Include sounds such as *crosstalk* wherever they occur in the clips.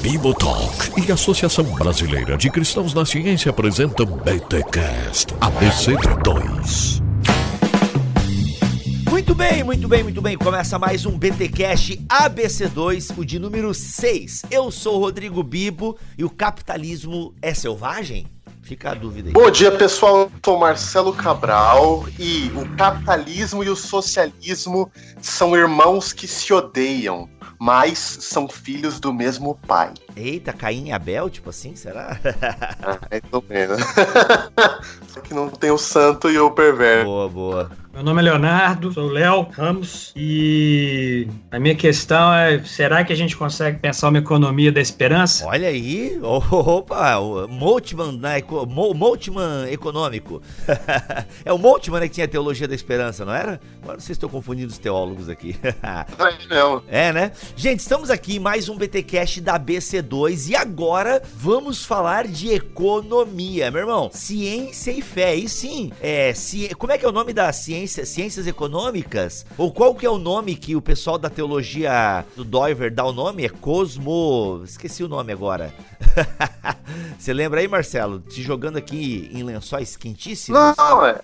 Bibotalk e Associação Brasileira de Cristãos na Ciência apresentam BTCast ABC2. Muito bem, muito bem, muito bem. Começa mais um BTcast ABC2, o de número 6. Eu sou o Rodrigo Bibo e o capitalismo é selvagem? Fica a dúvida aí. Bom dia, pessoal. Eu sou Marcelo Cabral e o capitalismo e o socialismo são irmãos que se odeiam mas são filhos do mesmo pai. Eita, Caim e Abel, tipo assim, será? *laughs* ah, é tô vendo. Só que não tem o santo e o perverso. Boa, boa. Meu nome é Leonardo, sou Léo Ramos e a minha questão é: será que a gente consegue pensar uma economia da esperança? Olha aí, *laughs* opa, o Moltmann, né, Moltmann econômico. *laughs* é o Moltmann né, que tinha a teologia da esperança, não era? Agora vocês estão confundindo os teólogos aqui. *laughs* é, não. é, né? Gente, estamos aqui em mais um BTcast da BC2 e agora vamos falar de economia, meu irmão. Ciência e fé. E sim, é, ci... como é que é o nome da ciência? Ciências econômicas? Ou qual que é o nome que o pessoal da teologia do Doiver dá o nome? É Cosmo. Esqueci o nome agora. *laughs* Você lembra aí, Marcelo? Te jogando aqui em lençóis quentíssimos? Não, é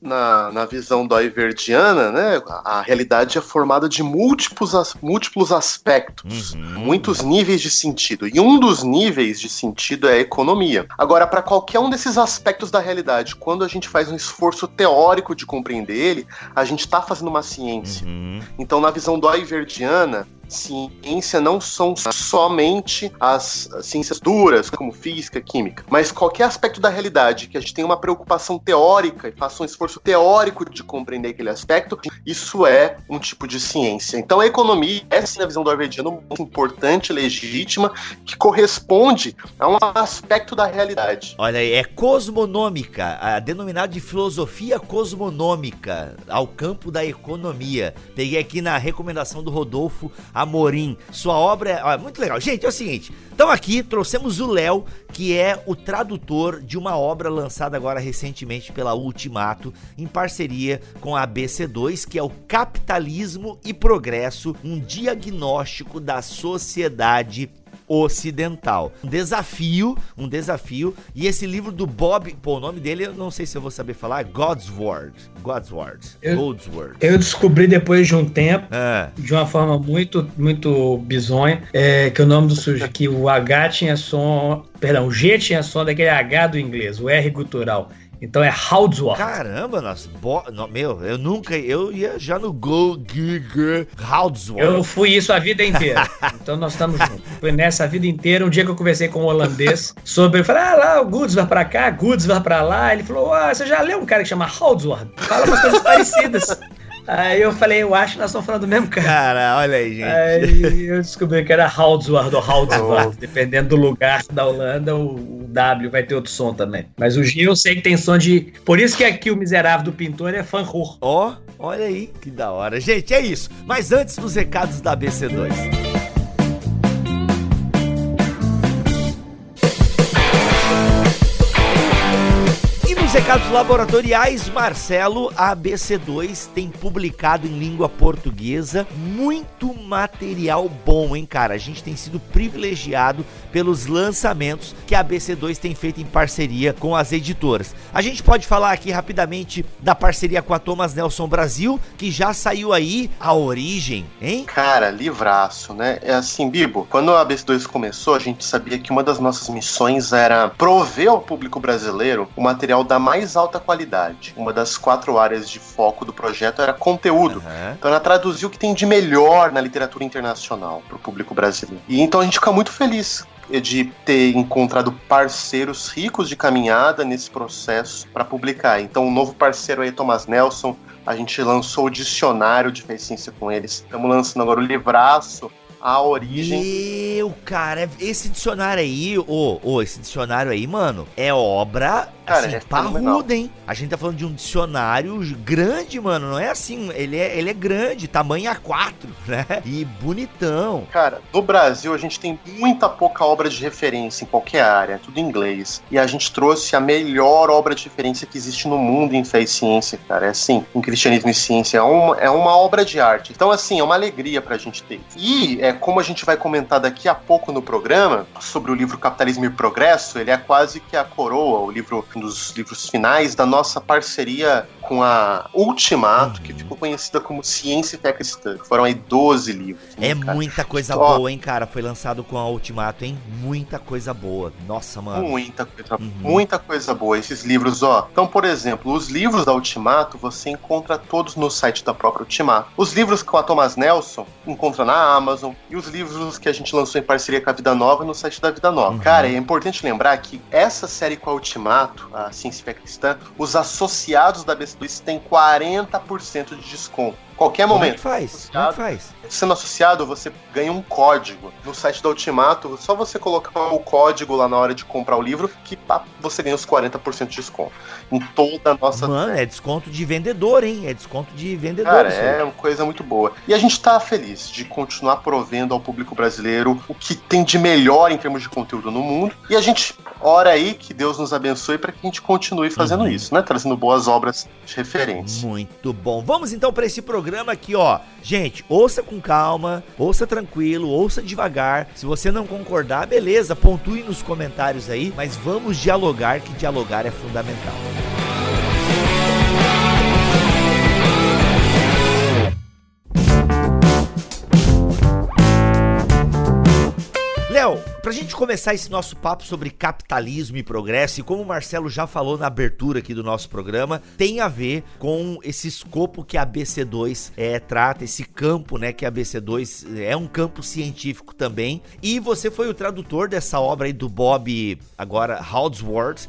na, na visão doiverdiana, né, a realidade é formada de múltiplos, as, múltiplos aspectos, uhum. muitos níveis de sentido. E um dos níveis de sentido é a economia. Agora, para qualquer um desses aspectos da realidade, quando a gente faz um esforço teórico de compreender ele, a gente está fazendo uma ciência. Uhum. Então, na visão doiverdiana, ciência não são somente as ciências duras, como física, química, mas qualquer aspecto da realidade que a gente tenha uma preocupação teórica e faça um esforço teórico de compreender aquele aspecto, isso é um tipo de ciência. Então a economia é, sim, na visão do Arvediano, muito importante, legítima, que corresponde a um aspecto da realidade. Olha aí, é cosmonômica, a denominada de filosofia cosmonômica ao campo da economia. Peguei aqui na recomendação do Rodolfo Amorim. Sua obra é ó, muito legal. Gente, é o seguinte: então aqui trouxemos o Léo, que é o tradutor de uma obra lançada agora recentemente pela Ultimato, em parceria com a ABC2, que é o Capitalismo e Progresso, um diagnóstico da sociedade ocidental. Um desafio, um desafio. E esse livro do Bob, pô, o nome dele eu não sei se eu vou saber falar, God's Word. God's Word. Eu, God's Word. Eu descobri depois de um tempo, é. de uma forma muito, muito bizonha, é, que o nome do sujeito, que o H tinha som, perdão, o G tinha som daquele H do inglês, o R gutural. Então é Houdsworth. Caramba, nossa, bo... no, meu, eu nunca, eu ia já no Go Giga Houdsworth. Eu fui isso a vida inteira. *laughs* então nós estamos juntos. Foi nessa vida inteira, um dia que eu conversei com um holandês sobre, eu falei, ah lá, o Goods vai pra cá, Goods vai pra lá. Ele falou, ah, você já leu um cara que chama Houdsworth? Fala umas coisas parecidas. *laughs* Aí eu falei, eu acho que nós estamos falando do mesmo cara. Cara, olha aí, gente. Aí eu descobri que era Houdsworth ou Houdsworth. Oh. Dependendo do lugar da Holanda, o, W vai ter outro som também. Mas o G eu sei que tem som de. Por isso que aqui o miserável do pintor é fanhur. Ó, oh, olha aí, que da hora. Gente, é isso. Mas antes dos recados da BC2. Recados laboratoriais, Marcelo, a ABC2 tem publicado em língua portuguesa muito material bom, hein, cara? A gente tem sido privilegiado pelos lançamentos que a ABC2 tem feito em parceria com as editoras. A gente pode falar aqui rapidamente da parceria com a Thomas Nelson Brasil, que já saiu aí a origem, hein? Cara, livraço, né? É assim, Bibo, quando a ABC2 começou, a gente sabia que uma das nossas missões era prover ao público brasileiro o material da mais alta qualidade. Uma das quatro áreas de foco do projeto era conteúdo. Uhum. Então ela traduziu o que tem de melhor na literatura internacional para o público brasileiro. E então a gente fica muito feliz de ter encontrado parceiros ricos de caminhada nesse processo para publicar. Então, o um novo parceiro aí, Thomas Nelson, a gente lançou o dicionário de ciência com eles. Estamos lançando agora o livraço a origem. Meu, cara, esse dicionário aí, ô, oh, oh, esse dicionário aí, mano, é obra Cara, assim, é parrudo, hein? A gente tá falando de um dicionário grande, mano. Não é assim, ele é, ele é grande, tamanho A4, *laughs* né? E bonitão. Cara, no Brasil a gente tem muita pouca obra de referência em qualquer área, tudo em inglês. E a gente trouxe a melhor obra de referência que existe no mundo em fé e ciência, cara. É assim, em cristianismo e ciência. É uma, é uma obra de arte. Então, assim, é uma alegria pra gente ter. E, é, como a gente vai comentar daqui a pouco no programa, sobre o livro Capitalismo e Progresso, ele é quase que a coroa, o livro, dos livros finais da nossa parceria com a Ultimato, que ficou conhecida como Ciência e Fé Cristã. Foram aí 12 livros. Né, é cara? muita coisa Só... boa, hein, cara? Foi lançado com a Ultimato, hein? Muita coisa boa. Nossa, mano. Muita coisa, uhum. muita coisa boa. Esses livros, ó. Então, por exemplo, os livros da Ultimato você encontra todos no site da própria Ultimato. Os livros com a Thomas Nelson encontra na Amazon e os livros que a gente lançou em parceria com a Vida Nova no site da Vida Nova. Uhum. Cara, é importante lembrar que essa série com a Ultimato, a Ciência e Fé Cristã, os associados da BC2 têm 40% de desconto. Qualquer momento. Como é que faz? Como é que faz? Sendo associado, você ganha um código. No site da Ultimato, só você colocar o código lá na hora de comprar o livro, que você ganha os 40% de desconto. Em toda a nossa. Mano, é desconto de vendedor, hein? É desconto de vendedor. Cara, é uma coisa muito boa. E a gente tá feliz de continuar provendo ao público brasileiro o que tem de melhor em termos de conteúdo no mundo. E a gente ora aí que Deus nos abençoe para que a gente continue fazendo uhum. isso, né? Trazendo boas obras de referência. Muito bom. Vamos então para esse programa programa aqui, ó. Gente, ouça com calma, ouça tranquilo, ouça devagar. Se você não concordar, beleza, pontue nos comentários aí, mas vamos dialogar, que dialogar é fundamental. Pra gente começar esse nosso papo sobre capitalismo e progresso, e como o Marcelo já falou na abertura aqui do nosso programa, tem a ver com esse escopo que a BC2 é, trata, esse campo, né, que a BC2 é um campo científico também. E você foi o tradutor dessa obra aí do Bob, agora, Haldsworth.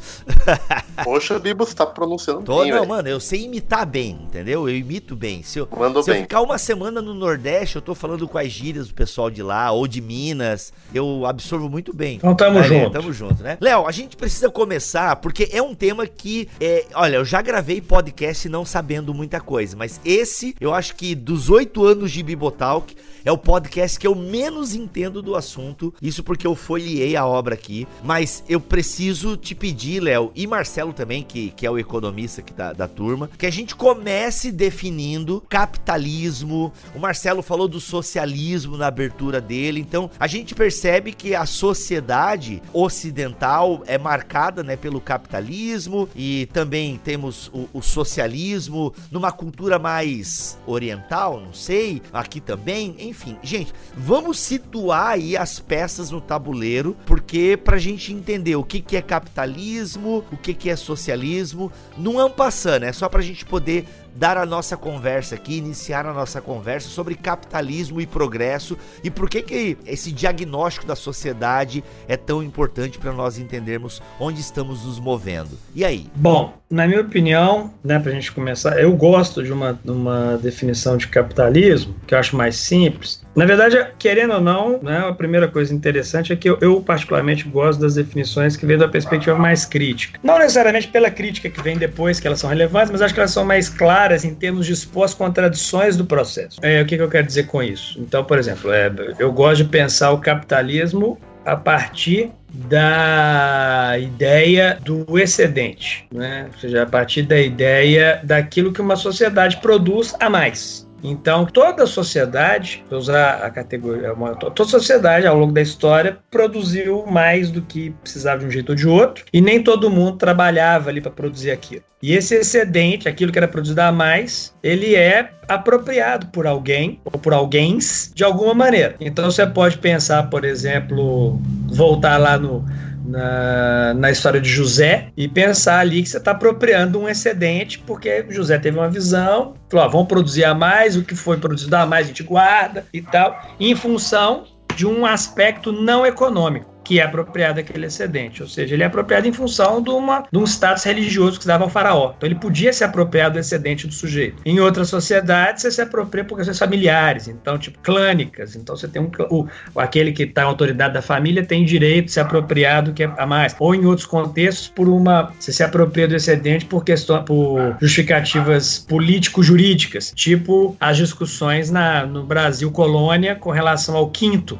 *laughs* Poxa, Bibo, você tá pronunciando Tô, bem, Não, véio. mano, eu sei imitar bem, entendeu? Eu imito bem. Se eu, Mandou se bem. eu ficar uma semana no Nordeste, eu tô falando com as gírias do pessoal de lá, ou de Minas, eu absorvo muito bem. Então tamo Aí, junto. Tamo junto, né? Léo, a gente precisa começar, porque é um tema que, é, olha, eu já gravei podcast não sabendo muita coisa, mas esse, eu acho que dos oito anos de Bibotalk, é o podcast que eu menos entendo do assunto. Isso porque eu folhei a obra aqui. Mas eu preciso te pedir, Léo, e Marcelo também, que, que é o economista aqui da, da turma, que a gente comece definindo capitalismo. O Marcelo falou do socialismo na abertura dele. Então, a gente percebe que a sociedade ocidental é marcada né, pelo capitalismo e também temos o, o socialismo numa cultura mais oriental, não sei, aqui também, enfim. Gente, vamos situar aí as peças no tabuleiro, porque pra gente entender o que, que é capitalismo, o que, que é socialismo, não é um passando, é só pra gente poder dar a nossa conversa aqui, iniciar a nossa conversa sobre capitalismo e progresso e por que que esse diagnóstico da sociedade é tão importante para nós entendermos onde estamos nos movendo. E aí? Bom, na minha opinião, né, para a gente começar, eu gosto de uma, uma definição de capitalismo que eu acho mais simples. Na verdade, querendo ou não, né, a primeira coisa interessante é que eu, eu particularmente gosto das definições que vêm da perspectiva mais crítica. Não necessariamente pela crítica que vem depois, que elas são relevantes, mas acho que elas são mais claras em termos de expor as contradições do processo. É, o que, que eu quero dizer com isso? Então, por exemplo, é, eu gosto de pensar o capitalismo a partir da ideia do excedente, né? ou seja, a partir da ideia daquilo que uma sociedade produz a mais. Então, toda a sociedade, vou usar a categoria, toda a sociedade ao longo da história produziu mais do que precisava de um jeito ou de outro, e nem todo mundo trabalhava ali para produzir aquilo. E esse excedente, aquilo que era produzido a mais, ele é apropriado por alguém ou por alguém de alguma maneira. Então você pode pensar, por exemplo, voltar lá no na, na história de José e pensar ali que você está apropriando um excedente, porque José teve uma visão, falou: ó, vamos produzir a mais, o que foi produzido a mais a gente guarda e tal, em função de um aspecto não econômico que é apropriado aquele excedente. Ou seja, ele é apropriado em função de, uma, de um status religioso que se dava ao faraó. Então ele podia se apropriar do excedente do sujeito. Em outras sociedades, você se apropria por questões familiares, então, tipo, clânicas. Então você tem um. O, aquele que está autoridade da família tem direito de se apropriar do que é a mais. Ou em outros contextos, por uma. Você se apropria do excedente por questão, por justificativas político-jurídicas, tipo as discussões na, no Brasil colônia com relação ao quinto,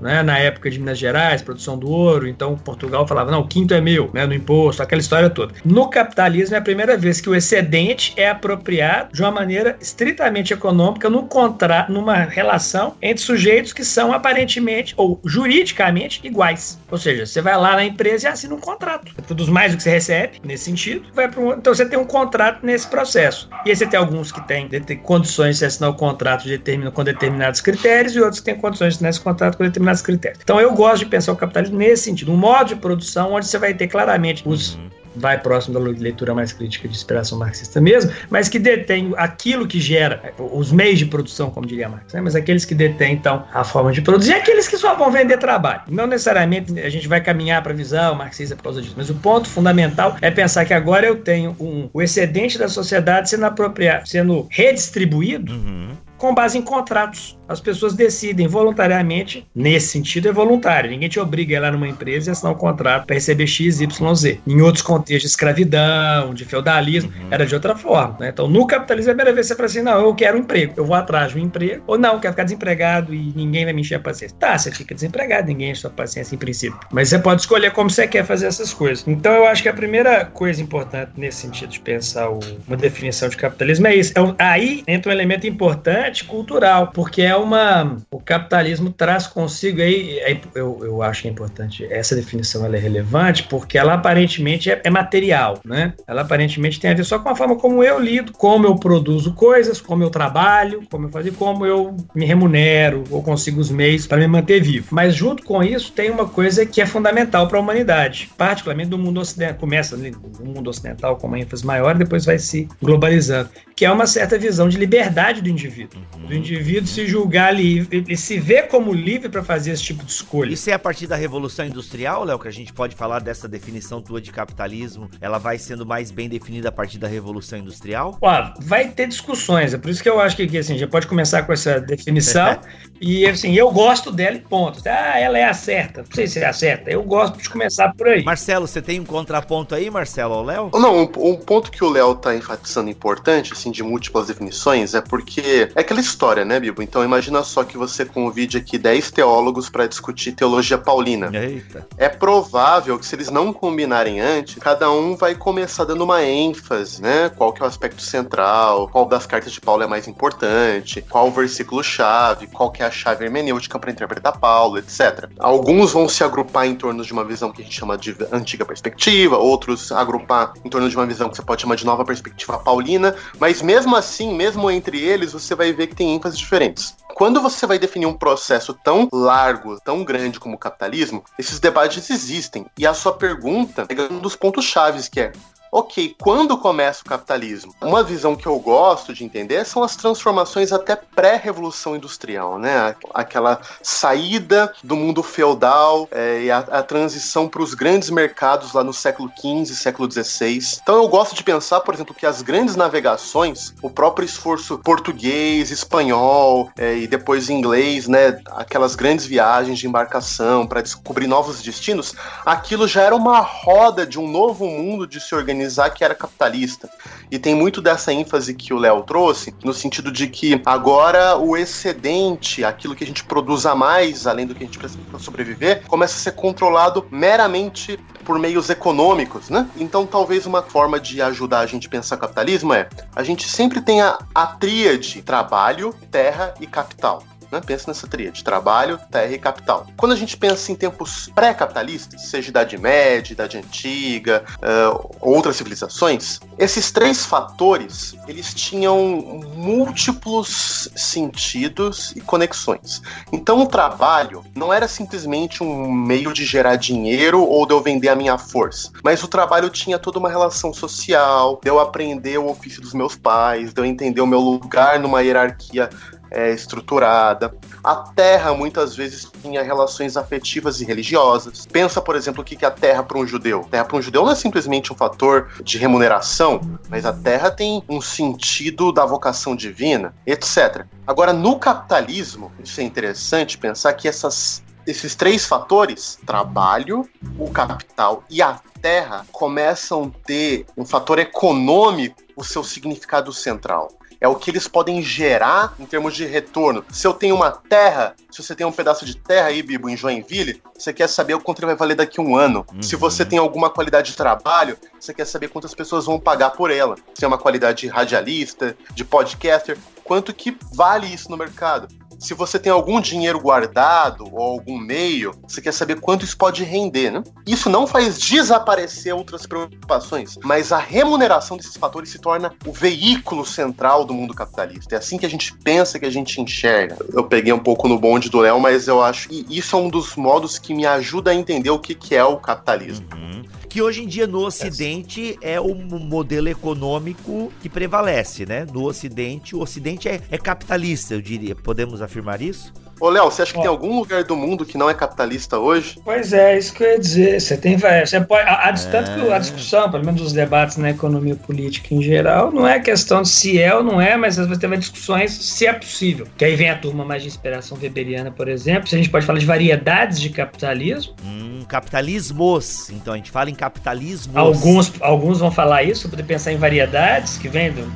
né, na época de Minas Gerais, produção do ouro, então Portugal falava, não, o quinto é meu, né, no imposto, aquela história toda. No capitalismo é a primeira vez que o excedente é apropriado de uma maneira estritamente econômica num contra, numa relação entre sujeitos que são aparentemente ou juridicamente iguais. Ou seja, você vai lá na empresa e assina um contrato. Você produz mais do que você recebe, nesse sentido, vai para um, então você tem um contrato nesse processo. E aí você tem alguns que têm, condições de assinar o contrato de determina, com determinados critérios e outros que têm condições de assinar esse contrato com determinados determinados critérios. Então eu gosto de pensar o capitalismo nesse sentido, um modo de produção onde você vai ter claramente os uhum vai próximo da leitura mais crítica de inspiração marxista mesmo, mas que detém aquilo que gera os meios de produção, como diria Marx, né? mas aqueles que detêm, então, a forma de produzir, e aqueles que só vão vender trabalho. Não necessariamente a gente vai caminhar para a visão marxista por causa disso, mas o ponto fundamental é pensar que agora eu tenho um, o excedente da sociedade sendo apropriado, sendo redistribuído uhum com base em contratos. As pessoas decidem voluntariamente, nesse sentido é voluntário. Ninguém te obriga a ir lá numa empresa e assinar um contrato para receber X, Y, Z. Em outros contextos de escravidão, de feudalismo, uhum. era de outra forma. Né? Então, no capitalismo, é a primeira vez que você fala assim: não, eu quero um emprego, eu vou atrás de um emprego, ou não, eu quero ficar desempregado e ninguém vai me encher a paciência. Tá, você fica desempregado, ninguém enche a sua paciência em princípio. Mas você pode escolher como você quer fazer essas coisas. Então, eu acho que a primeira coisa importante nesse sentido de pensar o, uma definição de capitalismo é isso. É, aí entra um elemento importante cultural, porque é uma. O capitalismo traz consigo aí. É, eu, eu acho que é importante. Essa definição ela é relevante porque ela aparentemente é, é, material, né? Ela aparentemente tem a ver só com a forma como eu lido, como eu produzo coisas, como eu trabalho, como eu faço, como eu me remunero ou consigo os meios para me manter vivo. Mas junto com isso tem uma coisa que é fundamental para a humanidade, particularmente do mundo ocidental. Começa no mundo ocidental com uma ênfase maior, depois vai se globalizando, que é uma certa visão de liberdade do indivíduo do indivíduo se julgar livre, ele se vê como livre para fazer esse tipo de escolha. Isso é a partir da Revolução Industrial, Léo, que a gente pode falar dessa definição tua de capitalismo, ela vai sendo mais bem definida a partir da Revolução Industrial? Ó, vai ter discussões, é por isso que eu acho que aqui, assim, já pode começar com essa definição, *laughs* e assim, eu gosto dela e ponto. Ah, ela é a certa, não sei se é a certa, eu gosto de começar por aí. Marcelo, você tem um contraponto aí, Marcelo, ao Léo? Não, um, um ponto que o Léo tá enfatizando importante, assim, de múltiplas definições, é porque é aquela história, né, Bibo? Então imagina só que você convide aqui 10 teólogos para discutir teologia paulina. Eita. É provável que se eles não combinarem antes, cada um vai começar dando uma ênfase, né? Qual que é o aspecto central, qual das cartas de Paulo é mais importante, qual o versículo chave, qual que é a chave hermenêutica para interpretar Paulo, etc. Alguns vão se agrupar em torno de uma visão que a gente chama de antiga perspectiva, outros agrupar em torno de uma visão que você pode chamar de nova perspectiva paulina, mas mesmo assim, mesmo entre eles, você vai ver que tem ênfases diferentes. Quando você vai definir um processo tão largo, tão grande como o capitalismo, esses debates existem. E a sua pergunta é um dos pontos chaves que é Ok, quando começa o capitalismo? Uma visão que eu gosto de entender são as transformações até pré-revolução industrial, né? Aquela saída do mundo feudal é, e a, a transição para os grandes mercados lá no século XV, século XVI. Então eu gosto de pensar, por exemplo, que as grandes navegações, o próprio esforço português, espanhol é, e depois inglês, né? Aquelas grandes viagens de embarcação para descobrir novos destinos, aquilo já era uma roda de um novo mundo de se organizar que era capitalista. E tem muito dessa ênfase que o Léo trouxe, no sentido de que agora o excedente, aquilo que a gente produz a mais, além do que a gente precisa para sobreviver, começa a ser controlado meramente por meios econômicos, né? Então, talvez uma forma de ajudar a gente a pensar capitalismo é a gente sempre tem a, a tríade trabalho, terra e capital. Né? Pensa nessa tríade: trabalho, terra e capital. Quando a gente pensa em tempos pré-capitalistas, seja Idade Média, Idade Antiga, uh, outras civilizações, esses três fatores eles tinham múltiplos sentidos e conexões. Então, o trabalho não era simplesmente um meio de gerar dinheiro ou de eu vender a minha força, mas o trabalho tinha toda uma relação social, de eu aprender o ofício dos meus pais, de eu entender o meu lugar numa hierarquia é, estruturada. A terra muitas vezes tinha relações afetivas e religiosas. Pensa, por exemplo, o que é a terra para um judeu. A terra para um judeu não é simplesmente um fator de remuneração, mas a terra tem um sentido da vocação divina, etc. Agora, no capitalismo, isso é interessante pensar que essas esses três fatores, trabalho, o capital e a terra, começam a ter um fator econômico o seu significado central é o que eles podem gerar em termos de retorno. Se eu tenho uma terra, se você tem um pedaço de terra aí, Bibo, em Joinville, você quer saber o quanto ele vai valer daqui a um ano. Uhum. Se você tem alguma qualidade de trabalho, você quer saber quantas pessoas vão pagar por ela. Se é uma qualidade de radialista, de podcaster, quanto que vale isso no mercado? Se você tem algum dinheiro guardado ou algum meio, você quer saber quanto isso pode render, né? Isso não faz desaparecer outras preocupações, mas a remuneração desses fatores se torna o veículo central do mundo capitalista. É assim que a gente pensa, que a gente enxerga. Eu peguei um pouco no bonde do Léo, mas eu acho que isso é um dos modos que me ajuda a entender o que, é o capitalismo. Uhum que hoje em dia no Ocidente é o modelo econômico que prevalece, né? No Ocidente, o Ocidente é, é capitalista, eu diria. Podemos afirmar isso? Ô, Léo, você acha que tem algum lugar do mundo que não é capitalista hoje? Pois é, isso que eu ia dizer. Você tem você pode, a, a, tanto que a discussão, pelo menos os debates na economia política em geral, não é questão de se é ou não é, mas às vezes tem discussões se é possível. Que aí vem a turma mais de inspiração weberiana, por exemplo. Se a gente pode falar de variedades de capitalismo. Hum, capitalismos. Então a gente fala em capitalismo. Alguns, alguns vão falar isso, poder pensar em variedades que vem do,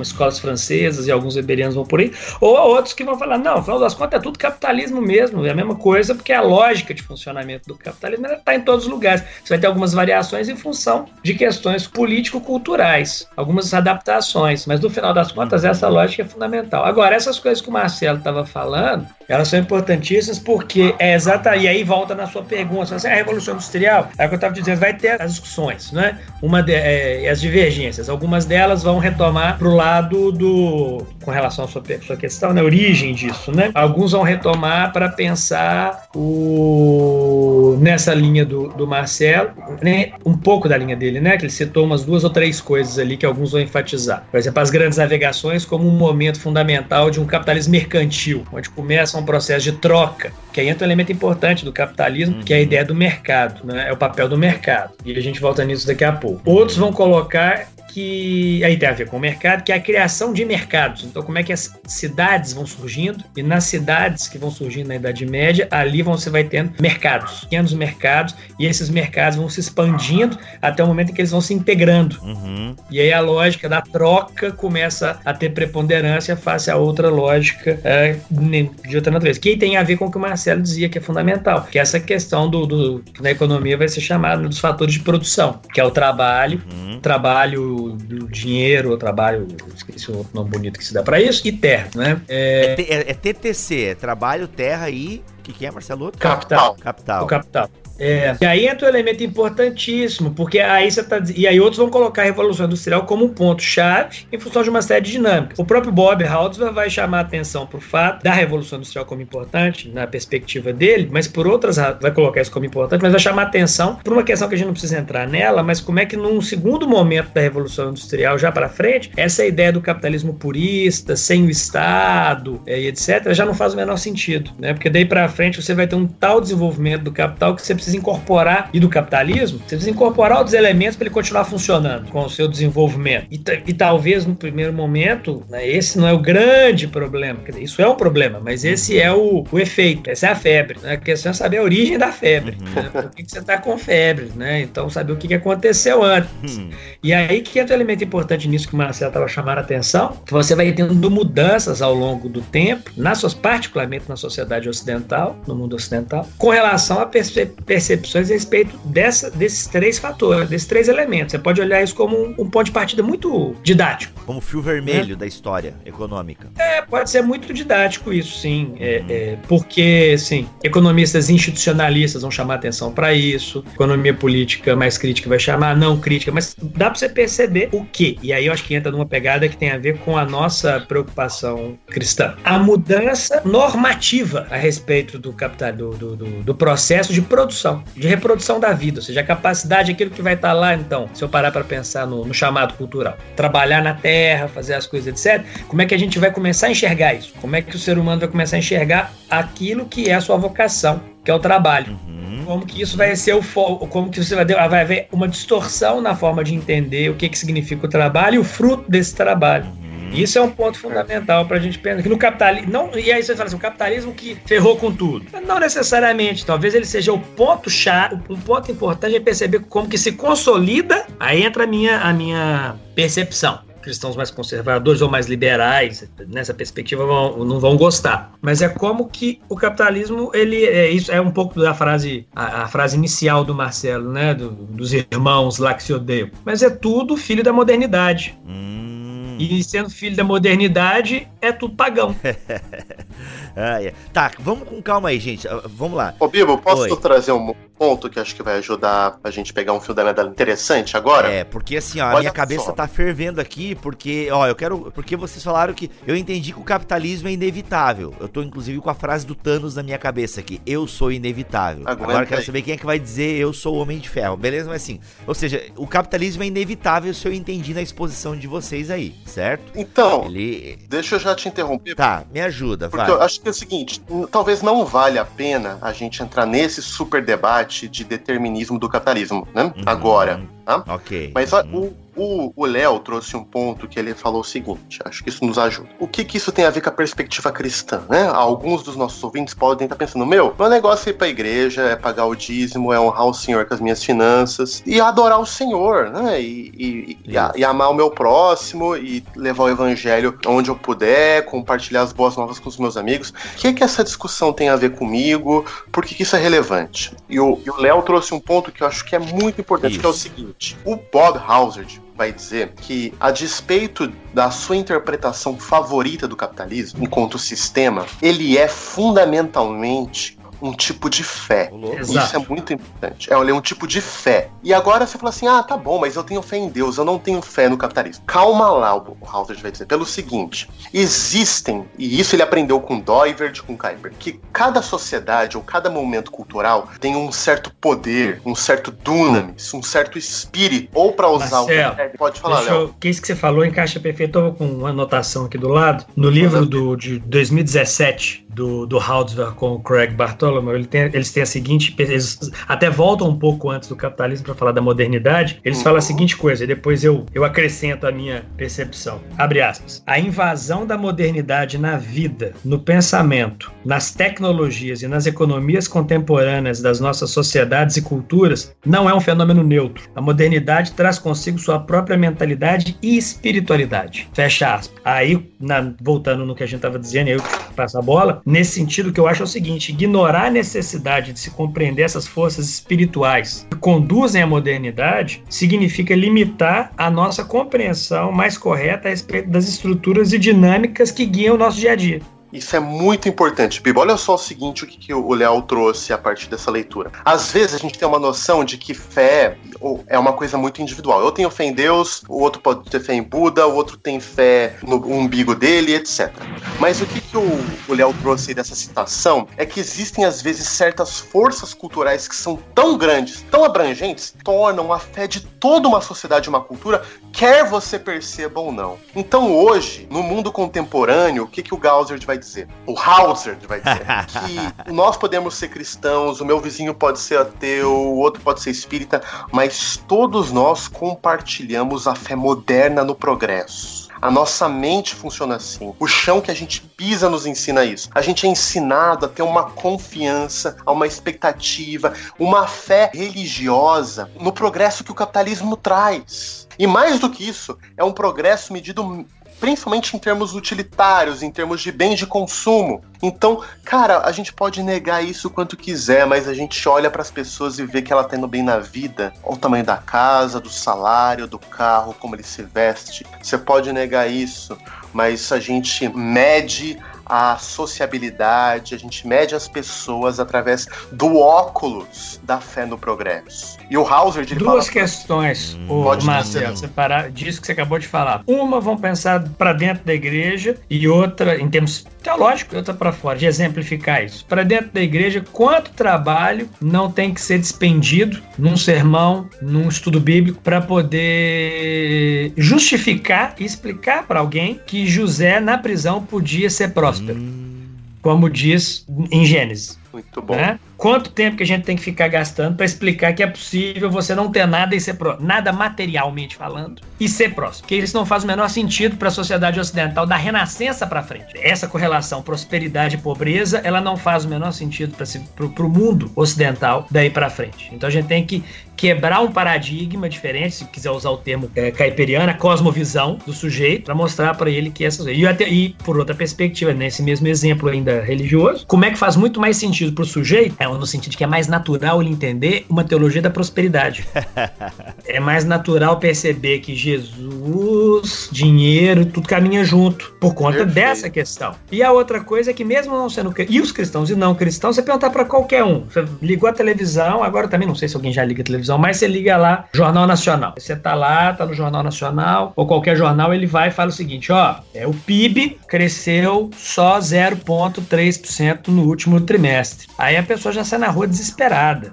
escolas francesas e alguns weberianos vão por aí, ou outros que vão falar, não, afinal das contas é tudo capitalismo mesmo, é a mesma coisa, porque a lógica de funcionamento do capitalismo está em todos os lugares. Você vai ter algumas variações em função de questões político-culturais, algumas adaptações, mas no final das contas essa lógica é fundamental. Agora, essas coisas que o Marcelo estava falando, elas são importantíssimas porque é exata, e aí volta na sua pergunta, assim, a Revolução Industrial, é o que eu estava dizendo, vai ter as discussões, né? Uma de, é, as divergências, algumas delas vão retomar para o lado do. com relação à sua, sua questão, né? origem disso, né? Alguns vão retomar para pensar o, nessa linha do, do Marcelo, né? um pouco da linha dele, né? Que ele citou umas duas ou três coisas ali que alguns vão enfatizar. Por exemplo, as grandes navegações como um momento fundamental de um capitalismo mercantil, onde começa um processo de troca, que aí entra um elemento importante do capitalismo, que é a uhum. ideia do mercado, né? É o papel do mercado. E a gente volta nisso daqui a pouco. Outros vão colocar que aí tem a ver com o mercado, que é a criação de mercados. Então, como é que as cidades vão surgindo e nas cidades que vão surgindo na Idade Média, ali você vai tendo mercados, pequenos mercados, e esses mercados vão se expandindo até o momento em que eles vão se integrando. Uhum. E aí a lógica da troca começa a ter preponderância face a outra lógica é, de outra natureza. Que tem a ver com o que o Marcelo dizia que é fundamental, que é essa questão do, do que na economia vai ser chamado dos fatores de produção, que é o trabalho, uhum. trabalho do, dinheiro, o trabalho, esqueci o nome bonito que se dá para isso, e terra, né? É... É, é, é TTC, é trabalho, terra e. O que, que é, Marcelo? Capital. Capital. O capital. É, e aí entra um elemento importantíssimo, porque aí você tá. E aí outros vão colocar a Revolução Industrial como um ponto-chave em função de uma série de dinâmicas. O próprio Bob Haldsman vai chamar a atenção para o fato da Revolução Industrial como importante, na perspectiva dele, mas por outras vai colocar isso como importante, mas vai chamar a atenção por uma questão que a gente não precisa entrar nela, mas como é que num segundo momento da Revolução Industrial, já para frente, essa ideia do capitalismo purista, sem o Estado é, e etc., já não faz o menor sentido, né? Porque daí para frente você vai ter um tal desenvolvimento do capital que você precisa incorporar, e do capitalismo, você precisa incorporar outros elementos para ele continuar funcionando com o seu desenvolvimento. E, e talvez no primeiro momento, né, esse não é o grande problema. Quer dizer, isso é um problema, mas esse é o, o efeito, essa é a febre. Né? A questão é saber a origem da febre. Uhum. Né? Por que, que você está com febre, né? Então, saber o que, que aconteceu antes. Uhum. E aí que entra um elemento importante nisso que o Marcelo estava chamando a atenção, que você vai tendo mudanças ao longo do tempo, nas suas, particularmente na sociedade ocidental, no mundo ocidental, com relação a perspectiva percepções a respeito dessa, desses três fatores, desses três elementos. Você pode olhar isso como um, um ponto de partida muito didático. Como fio vermelho né? da história econômica. É, pode ser muito didático isso, sim. É, uhum. é, porque, sim, economistas institucionalistas vão chamar atenção para isso, economia política mais crítica vai chamar, não crítica, mas dá para você perceber o que. E aí eu acho que entra numa pegada que tem a ver com a nossa preocupação cristã. A mudança normativa a respeito do capital, do, do, do, do processo de produção reprodução, de reprodução da vida, ou seja, a capacidade, aquilo que vai estar lá, então, se eu parar para pensar no, no, chamado cultural, trabalhar na terra, fazer as coisas, etc., como é que a gente vai começar a enxergar isso? Como é que o ser humano vai começar a enxergar aquilo que é a sua vocação, que é o trabalho? Uhum. Como que isso vai ser o foco, como que você vai, vai haver uma distorção na forma de entender o que, que significa o trabalho e o fruto desse trabalho. Isso é um ponto fundamental para a gente pensar que no capitalismo. Não, e aí você fala assim, o capitalismo que ferrou com tudo. Não necessariamente. Talvez ele seja o ponto chave, um ponto importante é perceber como que se consolida. Aí entra a minha, a minha percepção cristãos mais conservadores ou mais liberais nessa perspectiva vão, não vão gostar. Mas é como que o capitalismo ele é isso é um pouco da frase a, a frase inicial do Marcelo, né, do, dos irmãos lá que se odeiam. Mas é tudo filho da modernidade. Hum. E sendo filho da modernidade, é tudo pagão. *laughs* ah, é. Tá, vamos com calma aí, gente. Ah, vamos lá. Ô, Bibo, posso Oi. trazer um ponto que acho que vai ajudar a gente pegar um fio da meada interessante agora? É, porque assim, ó, a minha cabeça só. tá fervendo aqui, porque, ó, eu quero. Porque vocês falaram que eu entendi que o capitalismo é inevitável. Eu tô, inclusive, com a frase do Thanos na minha cabeça aqui. Eu sou inevitável. Aguenta agora eu quero aí. saber quem é que vai dizer eu sou o homem de ferro. Beleza? Mas assim, ou seja, o capitalismo é inevitável se eu entendi na exposição de vocês aí certo? Então, ele... deixa eu já te interromper. Tá, me ajuda, Porque vai. eu acho que é o seguinte, talvez não valha a pena a gente entrar nesse super debate de determinismo do capitalismo, né? Uhum. Agora, tá? Ok. Mas uhum. O, Léo trouxe um ponto que ele falou o seguinte, acho que isso nos ajuda. O que, que isso tem a ver com a perspectiva cristã, né? Alguns dos nossos ouvintes podem estar pensando, meu, meu negócio é ir pra igreja, é pagar o dízimo, é honrar o Senhor com as minhas finanças e adorar o Senhor, né? E, e, e, e amar o meu próximo e levar o evangelho onde eu puder, compartilhar as boas novas com os meus amigos. O que, que essa discussão tem a ver comigo? Por que, que isso é relevante? E o Léo trouxe um ponto que eu acho que é muito importante, isso. que é o seguinte: o Bob Hauser, vai dizer que, a despeito da sua interpretação favorita do capitalismo enquanto sistema, ele é fundamentalmente um tipo de fé. Isso é muito importante. É, é um tipo de fé. E agora você fala assim: ah, tá bom, mas eu tenho fé em Deus, eu não tenho fé no capitalismo. Calma lá, o Hauser vai dizer. Pelo seguinte: existem, e isso ele aprendeu com Doivert, com Kuiper, que cada sociedade ou cada momento cultural tem um certo poder, um certo dunamis, um certo espírito. Ou para usar Marcelo, o. Pode falar, Léo. Que isso que você falou encaixa perfeito. Eu com uma anotação aqui do lado. No livro do, de 2017 do, do Hauser com o Craig Bartolo Solomon, ele tem, eles têm a seguinte. Eles até voltam um pouco antes do capitalismo para falar da modernidade. Eles uhum. falam a seguinte coisa, e depois eu, eu acrescento a minha percepção. Abre aspas. A invasão da modernidade na vida, no pensamento, nas tecnologias e nas economias contemporâneas das nossas sociedades e culturas não é um fenômeno neutro. A modernidade traz consigo sua própria mentalidade e espiritualidade. Fecha aspas. Aí, na, voltando no que a gente estava dizendo, eu passo a bola, nesse sentido que eu acho é o seguinte: ignorar a necessidade de se compreender essas forças espirituais que conduzem à modernidade significa limitar a nossa compreensão mais correta a respeito das estruturas e dinâmicas que guiam o nosso dia a dia. Isso é muito importante, Bibo. Olha só o seguinte, o que, que o Léo trouxe a partir dessa leitura. Às vezes a gente tem uma noção de que fé é uma coisa muito individual. Eu tenho fé em Deus, o outro pode ter fé em Buda, o outro tem fé no umbigo dele, etc. Mas o que, que o Léo trouxe dessa citação é que existem, às vezes, certas forças culturais que são tão grandes, tão abrangentes, tornam a fé de toda uma sociedade, uma cultura, quer você perceba ou não. Então, hoje, no mundo contemporâneo, o que, que o Gausser vai dizer, o Hauser vai dizer, *laughs* que nós podemos ser cristãos, o meu vizinho pode ser ateu, o outro pode ser espírita, mas todos nós compartilhamos a fé moderna no progresso. A nossa mente funciona assim. O chão que a gente pisa nos ensina isso. A gente é ensinado a ter uma confiança, a uma expectativa, uma fé religiosa no progresso que o capitalismo traz. E mais do que isso, é um progresso medido principalmente em termos utilitários, em termos de bens de consumo. Então, cara, a gente pode negar isso quanto quiser, mas a gente olha para as pessoas e vê que ela tá indo bem na vida. Olha o tamanho da casa, do salário, do carro, como ele se veste. Você pode negar isso, mas a gente mede a sociabilidade, a gente mede as pessoas através do óculos da fé no progresso. E o Hauser ele Duas fala, questões, hum, o Marcelo, separar disso que você acabou de falar. Uma vão pensar para dentro da igreja e outra, em termos teológicos, e outra para fora, de exemplificar isso. Para dentro da igreja, quanto trabalho não tem que ser despendido num sermão, num estudo bíblico, para poder justificar e explicar para alguém que José na prisão podia ser próspero. Hum. Como diz em Gênesis. Muito bom. Né? Quanto tempo que a gente tem que ficar gastando para explicar que é possível você não ter nada e ser pró nada materialmente falando e ser próximo? Porque isso não faz o menor sentido para a sociedade ocidental da renascença para frente. Essa correlação prosperidade e pobreza, ela não faz o menor sentido para o mundo ocidental daí para frente. Então a gente tem que quebrar um paradigma diferente, se quiser usar o termo é, caipiriana, cosmovisão do sujeito, para mostrar para ele que essa e, até, e por outra perspectiva, nesse mesmo exemplo ainda religioso, como é que faz muito mais sentido para o sujeito é no sentido de que é mais natural ele entender uma teologia da prosperidade. *laughs* é mais natural perceber que Jesus, dinheiro, tudo caminha junto por conta Perfeito. dessa questão. E a outra coisa é que mesmo não sendo e os cristãos e não cristãos, você perguntar para qualquer um, você ligou a televisão, agora também não sei se alguém já liga a televisão, mas você liga lá, Jornal Nacional. Você tá lá, tá no Jornal Nacional ou qualquer jornal, ele vai e fala o seguinte, ó, é o PIB cresceu só 0.3% no último trimestre. Aí a pessoa já sai na rua desesperada.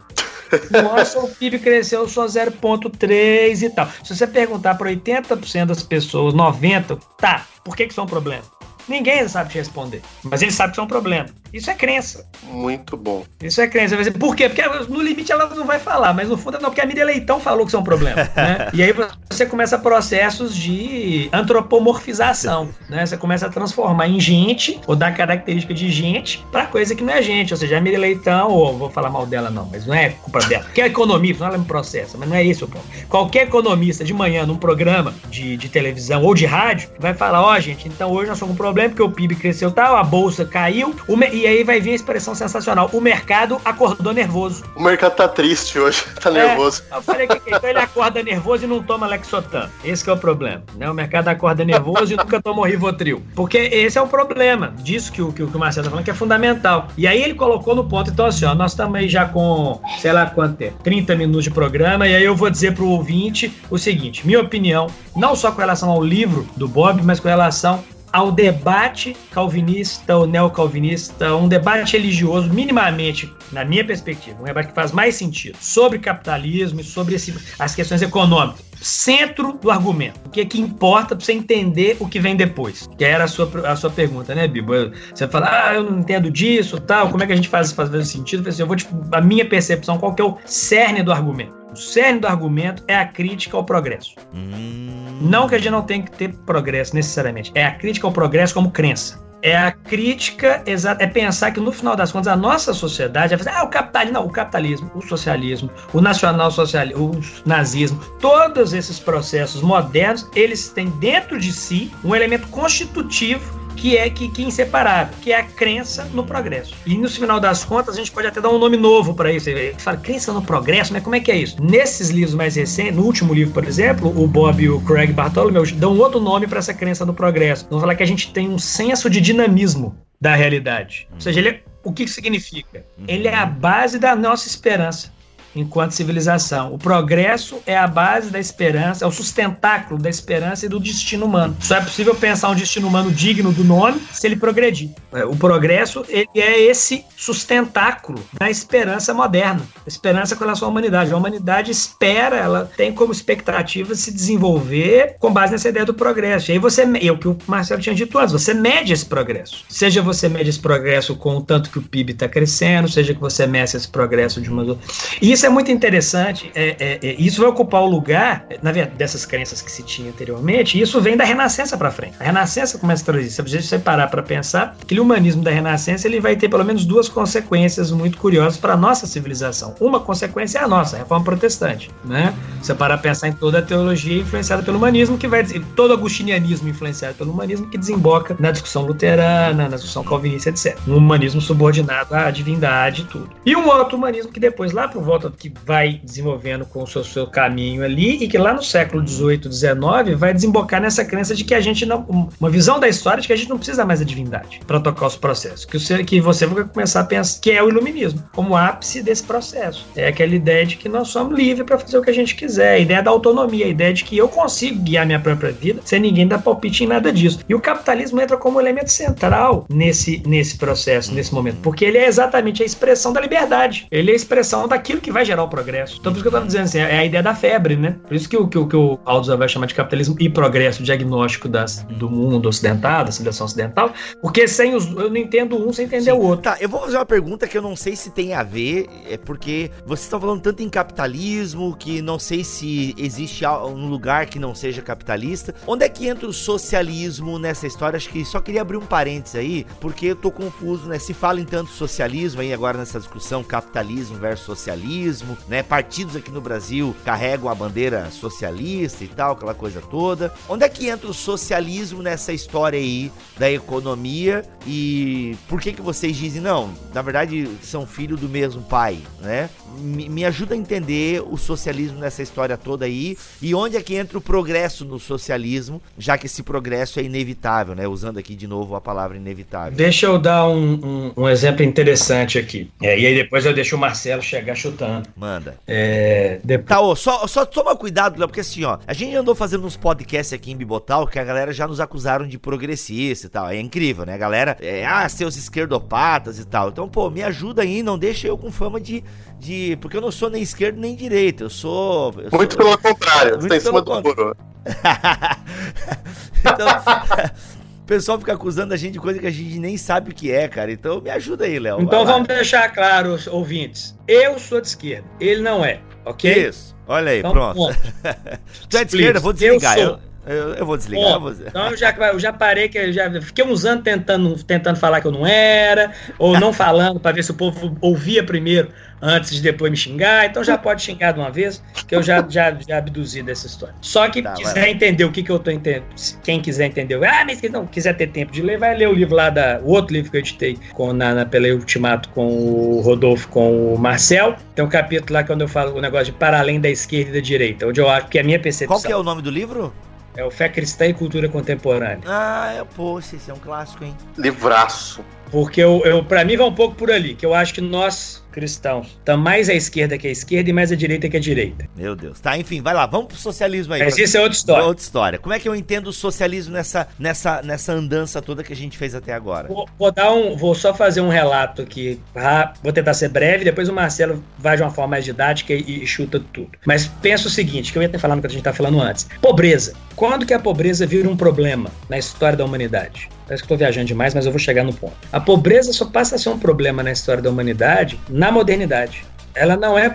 Nossa, o PIB *laughs* cresceu só 0,3 e tal. Se você perguntar para 80% das pessoas, 90%, tá, por que, que isso é um problema? Ninguém sabe te responder. Mas ele sabe que isso é um problema. Isso é crença. Muito bom. Isso é crença. Dizer, por quê? Porque no limite ela não vai falar, mas no fundo não, porque a Miriam Leitão falou que isso é um problema. *laughs* né? E aí você começa processos de antropomorfização. Né? Você começa a transformar em gente, ou dar característica de gente, para coisa que não é gente. Ou seja, a Miriam Leitão, ou vou falar mal dela não, mas não é culpa dela. Porque a economista, ela me processa, mas não é isso o ponto. Qualquer economista de manhã num programa de, de televisão ou de rádio vai falar: ó, oh, gente, então hoje nós somos um problema porque o PIB cresceu tal, a bolsa caiu, o e aí vai vir a expressão sensacional. O mercado acordou nervoso. O mercado tá triste hoje, *laughs* tá é, nervoso. Eu falei que então ele acorda nervoso e não toma Lexotan. Esse é o problema. Né? O mercado acorda nervoso e nunca tomou Rivotril. Porque esse é o problema disso que o, que o Marcelo tá falando, que é fundamental. E aí ele colocou no ponto, então assim, ó, nós estamos aí já com, sei lá quanto tempo, 30 minutos de programa, e aí eu vou dizer pro ouvinte o seguinte, minha opinião, não só com relação ao livro do Bob, mas com relação ao debate calvinista ou neocalvinista, um debate religioso, minimamente, na minha perspectiva, um debate que faz mais sentido, sobre capitalismo e sobre esse, as questões econômicas. Centro do argumento. O que é que importa para você entender o que vem depois? Que era a sua, a sua pergunta, né, Bibo? Você fala, ah, eu não entendo disso, tal, como é que a gente faz fazer sentido? Eu, assim, eu vou, a minha percepção, qual que é o cerne do argumento? O cerne do argumento é a crítica ao progresso. Hum. Não que a gente não tenha que ter progresso necessariamente, é a crítica ao progresso como crença. É a crítica, é pensar que no final das contas a nossa sociedade é fazer, ah, o capitalismo, não, o capitalismo, o socialismo, o nacional-socialismo, o nazismo, todos esses processos modernos, eles têm dentro de si um elemento constitutivo que é que, que é inseparável, que é a crença no progresso. E no final das contas, a gente pode até dar um nome novo para isso. Ele fala crença no progresso, mas como é que é isso? Nesses livros mais recentes, no último livro, por exemplo, o Bob e o Craig Bartholomew dão outro nome para essa crença no progresso. Vão falar que a gente tem um senso de dinamismo da realidade. Ou seja, ele, é, o que, que significa? Ele é a base da nossa esperança enquanto civilização. O progresso é a base da esperança, é o sustentáculo da esperança e do destino humano. Só é possível pensar um destino humano digno do nome se ele progredir. É, o progresso ele é esse sustentáculo da esperança moderna, esperança com relação à humanidade. A humanidade espera, ela tem como expectativa se desenvolver com base nessa ideia do progresso. E aí você, é o que o Marcelo tinha dito antes, você mede esse progresso. Seja você mede esse progresso com o tanto que o PIB está crescendo, seja que você mede esse progresso de uma. E isso é muito interessante. É, é, é, isso vai ocupar o lugar, na verdade, dessas crenças que se tinha anteriormente, e isso vem da Renascença para frente. A Renascença começa a trazer. Se você parar para pensar, que o humanismo da Renascença ele vai ter pelo menos duas consequências muito curiosas para a nossa civilização. Uma consequência é a nossa, a reforma protestante. Né? Você para pensar em toda a teologia influenciada pelo humanismo, que vai dizer, todo agustinianismo influenciado pelo humanismo, que desemboca na discussão luterana, na discussão calvinista, etc. Um humanismo subordinado à divindade e tudo. E um outro humanismo que depois, lá por volta que vai desenvolvendo com o seu, seu caminho ali e que lá no século XVIII, XIX vai desembocar nessa crença de que a gente não. Uma visão da história de que a gente não precisa mais da divindade para tocar os processos. Que você, que você vai começar a pensar que é o iluminismo, como ápice desse processo. É aquela ideia de que nós somos livres para fazer o que a gente quiser, a ideia da autonomia, a ideia de que eu consigo guiar minha própria vida sem ninguém dar palpite em nada disso. E o capitalismo entra como elemento central nesse, nesse processo, nesse momento, porque ele é exatamente a expressão da liberdade. Ele é a expressão daquilo que vai gerar o progresso. Então, por isso que eu estava dizendo assim, é a ideia da febre, né? Por isso que o que, o, que o Aldous vai chamar de capitalismo e progresso, diagnóstico das, do mundo ocidental, da civilização ocidental, porque sem os. Eu não entendo um sem entender Sim. o outro. Tá, eu vou fazer uma pergunta que eu não sei se tem a ver, é porque vocês estão falando tanto em capitalismo que não sei se existe um lugar que não seja capitalista. Onde é que entra o socialismo nessa história? Acho que só queria abrir um parênteses aí, porque eu tô confuso, né? Se fala em tanto socialismo aí agora nessa discussão, capitalismo versus socialismo, né? Partidos aqui no Brasil carregam a bandeira socialista e tal, aquela coisa toda. Onde é que entra o socialismo nessa história aí da economia e por que que vocês dizem não? Na verdade, são filhos do mesmo pai, né? Me, me ajuda a entender o socialismo nessa história toda aí e onde é que entra o progresso no socialismo, já que esse progresso é inevitável, né? Usando aqui de novo a palavra inevitável. Deixa eu dar um, um, um exemplo interessante aqui. É, e aí depois eu deixo o Marcelo chegar chutando. Manda. É, depois... Tá, ó, só, só toma cuidado, Léo, porque assim, ó, a gente andou fazendo uns podcasts aqui em Bibotal que a galera já nos acusaram de progressista e tal. É incrível, né? A galera, é, ah, seus esquerdopatas e tal. Então, pô, me ajuda aí, não deixa eu com fama de. de porque eu não sou nem esquerdo nem direita. Eu sou. Eu muito sou, pelo contrário, muito você tá em cima do muro. *laughs* então. *laughs* o pessoal fica acusando a gente de coisa que a gente nem sabe o que é, cara. Então me ajuda aí, Léo. Então vamos deixar claro, ouvintes. Eu sou de esquerda, ele não é, ok? Isso. Olha aí, então, pronto. *laughs* tu é de esquerda, vou desligar. Eu, sou. Eu, eu vou desligar. Bom, você. Então eu já, eu já parei, que eu já fiquei uns anos tentando, tentando falar que eu não era, ou não falando para ver se o povo ouvia primeiro antes de depois me xingar. Então já pode xingar de uma vez, que eu já, já, já abduzi dessa história. Só que tá, quiser vai. entender o que, que eu tô entendendo, quem quiser entender, ah, mas não quiser ter tempo de ler, vai ler o livro lá da. O outro livro que eu editei com, na, na, pela Ultimato com o Rodolfo, com o Marcel. Tem um capítulo lá quando eu falo o negócio de para além da esquerda e da direita, onde eu acho que é a minha percepção. Qual que é o nome do livro? É o Fé Cristã e Cultura Contemporânea. Ah, é, poxa, esse é um clássico, hein? Livraço. Porque eu, eu para mim vai um pouco por ali, que eu acho que nós cristãos estamos mais à esquerda que a esquerda e mais à direita que a direita. Meu Deus. Tá, enfim, vai lá, vamos pro socialismo aí. Mas isso é outra história. Outra história. Como é que eu entendo o socialismo nessa, nessa, nessa andança toda que a gente fez até agora? Vou, vou dar um, vou só fazer um relato aqui, vou tentar ser breve, depois o Marcelo vai de uma forma mais didática e, e chuta tudo. Mas pensa o seguinte, que eu ia ter falado que a gente tá falando antes. Pobreza. Quando que a pobreza vira um problema na história da humanidade? Parece que estou viajando demais, mas eu vou chegar no ponto. A pobreza só passa a ser um problema na história da humanidade na modernidade. Ela não é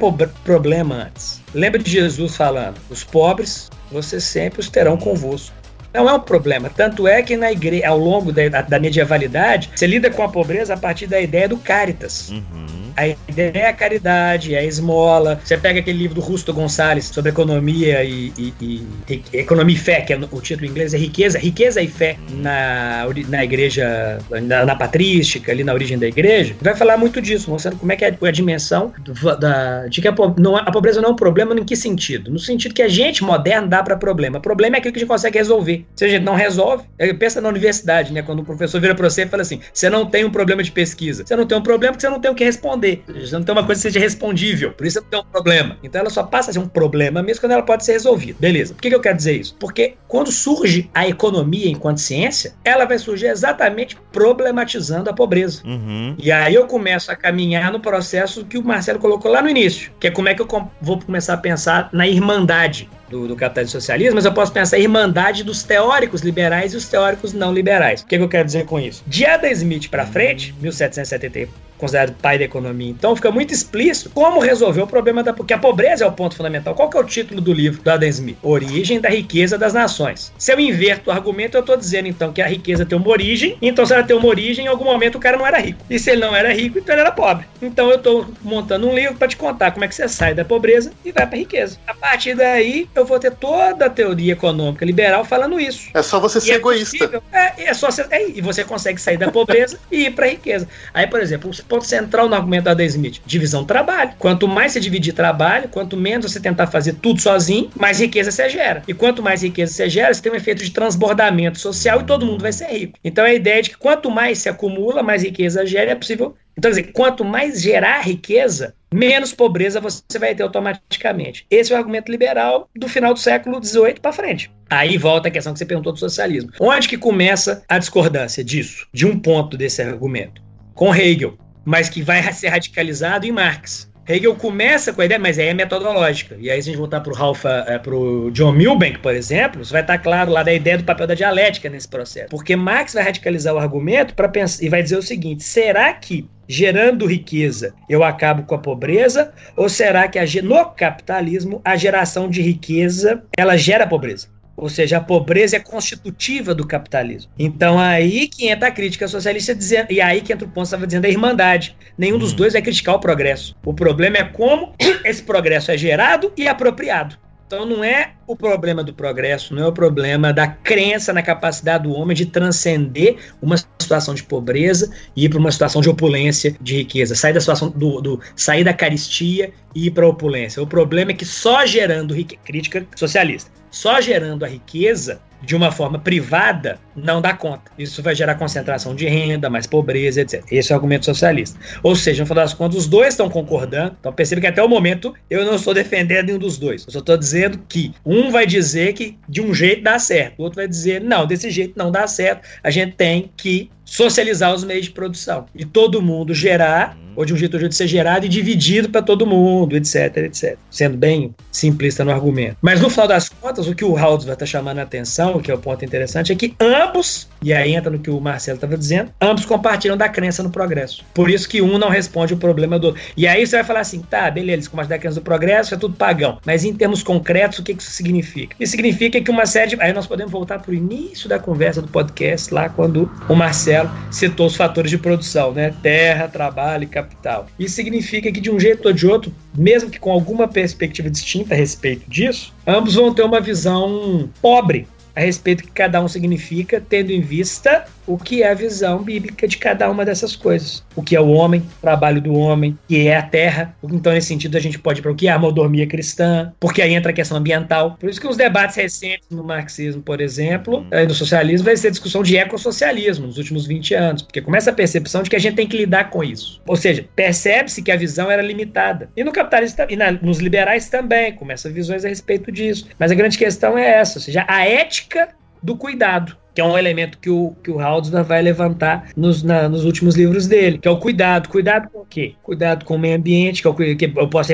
problema antes. Lembra de Jesus falando: os pobres vocês sempre os terão convosco. Não é um problema. Tanto é que na igreja, ao longo da, da medievalidade, você lida com a pobreza a partir da ideia do caritas. Uhum. A ideia é a caridade, é a esmola. Você pega aquele livro do Rusto Gonçalves sobre economia e, e, e, economia e fé, que é, o título em inglês é riqueza, riqueza e fé na, na igreja, na, na, patrística, ali na origem da igreja. Vai falar muito disso, mostrando como é que é a dimensão do, da, de que a, não, a pobreza não é um problema em que sentido? No sentido que a gente moderno dá para problema. O problema é aquilo que a gente consegue resolver. Se a gente não resolve, é, pensa na universidade, né? Quando o professor vira para você e fala assim: você não tem um problema de pesquisa. Você não tem um problema porque você não tem o que responder. Você não tem uma coisa que seja respondível. Por isso não tem um problema. Então ela só passa a ser um problema mesmo quando ela pode ser resolvida. Beleza. Por que, que eu quero dizer isso? Porque quando surge a economia enquanto ciência, ela vai surgir exatamente problematizando a pobreza. Uhum. E aí eu começo a caminhar no processo que o Marcelo colocou lá no início, que é como é que eu vou começar a pensar na irmandade do, do capitalismo socialismo, mas eu posso pensar a irmandade dos teóricos liberais e os teóricos não liberais. O que, que eu quero dizer com isso? De Adam Smith para frente, 1770 considerado pai da economia. Então fica muito explícito como resolver o problema da porque a pobreza é o ponto fundamental. Qual que é o título do livro do Adam Smith? Origem da riqueza das nações. Se eu inverto o argumento, eu estou dizendo então que a riqueza tem uma origem, então se ela tem uma origem, em algum momento o cara não era rico. E se ele não era rico, então ele era pobre. Então eu estou montando um livro para te contar como é que você sai da pobreza e vai para riqueza. A partir daí, eu vou ter toda a teoria econômica liberal falando isso. É só você ser é egoísta. é, é só ser, é, e você consegue sair da pobreza e ir para riqueza. Aí, por exemplo, os ponto central no argumento da Adam Smith: divisão do trabalho. Quanto mais você dividir trabalho, quanto menos você tentar fazer tudo sozinho, mais riqueza você gera. E quanto mais riqueza você gera, você tem um efeito de transbordamento social e todo mundo vai ser rico. Então é a ideia de que quanto mais se acumula, mais riqueza gera, é possível. Então, quer dizer, quanto mais gerar riqueza, menos pobreza você vai ter automaticamente. Esse é o argumento liberal do final do século XVIII para frente. Aí volta a questão que você perguntou do socialismo. Onde que começa a discordância disso, de um ponto desse argumento? Com Hegel, mas que vai ser radicalizado em Marx. Hegel começa com a ideia, mas aí é metodológica. E aí, se a gente voltar para o Ralph, é, para o John Milbank, por exemplo, isso vai estar claro lá da ideia do papel da dialética nesse processo. Porque Marx vai radicalizar o argumento para e vai dizer o seguinte: será que gerando riqueza eu acabo com a pobreza? Ou será que a, no capitalismo a geração de riqueza ela gera pobreza? Ou seja, a pobreza é constitutiva do capitalismo. Então aí que entra a crítica socialista dizendo, e aí que entra o ponto que estava dizendo a irmandade. Nenhum dos hum. dois vai criticar o progresso. O problema é como *coughs* esse progresso é gerado e apropriado. Então não é o problema do progresso, não é o problema da crença na capacidade do homem de transcender uma situação de pobreza e ir para uma situação de opulência, de riqueza, sair da situação do, do sair da caristia e ir para a opulência. O problema é que só gerando riqueza, crítica socialista, só gerando a riqueza de uma forma privada não dá conta. Isso vai gerar concentração de renda, mais pobreza, etc. Esse é o argumento socialista. Ou seja, no final das contas, os dois estão concordando. Então perceba que até o momento eu não estou defendendo nenhum dos dois. Eu só estou dizendo que um vai dizer que de um jeito dá certo, o outro vai dizer não, desse jeito não dá certo. A gente tem que socializar os meios de produção e todo mundo gerar ou de um jeito ou de outro ser gerado e dividido para todo mundo, etc, etc. Sendo bem simplista no argumento. Mas no final das contas, o que o vai está chamando a atenção, que é o ponto interessante, é que ambos, e aí entra no que o Marcelo estava dizendo, ambos compartilham da crença no progresso. Por isso que um não responde o problema do outro. E aí você vai falar assim, tá, beleza, eles compartilham da crença do progresso, é tudo pagão. Mas em termos concretos, o que isso significa? Isso significa que uma série de... Aí nós podemos voltar para o início da conversa do podcast, lá quando o Marcelo citou os fatores de produção, né? Terra, trabalho e capital capital. Isso significa que, de um jeito ou de outro, mesmo que com alguma perspectiva distinta a respeito disso, ambos vão ter uma visão pobre a respeito do que cada um significa, tendo em vista o que é a visão bíblica de cada uma dessas coisas. O que é o homem, o trabalho do homem, o que é a terra. Então, nesse sentido, a gente pode ir para o que é a mordomia cristã, porque aí entra a questão ambiental. Por isso que os debates recentes no marxismo, por exemplo, e no socialismo, vai ser discussão de ecossocialismo nos últimos 20 anos, porque começa a percepção de que a gente tem que lidar com isso. Ou seja, percebe-se que a visão era limitada. E no capitalismo e na, nos liberais também, começa visões a respeito disso. Mas a grande questão é essa, ou seja, a ética do cuidado que é um elemento que o, que o Haldsman vai levantar nos, na, nos últimos livros dele, que é o cuidado. Cuidado com o quê? Cuidado com o meio ambiente, que, é o, que eu posso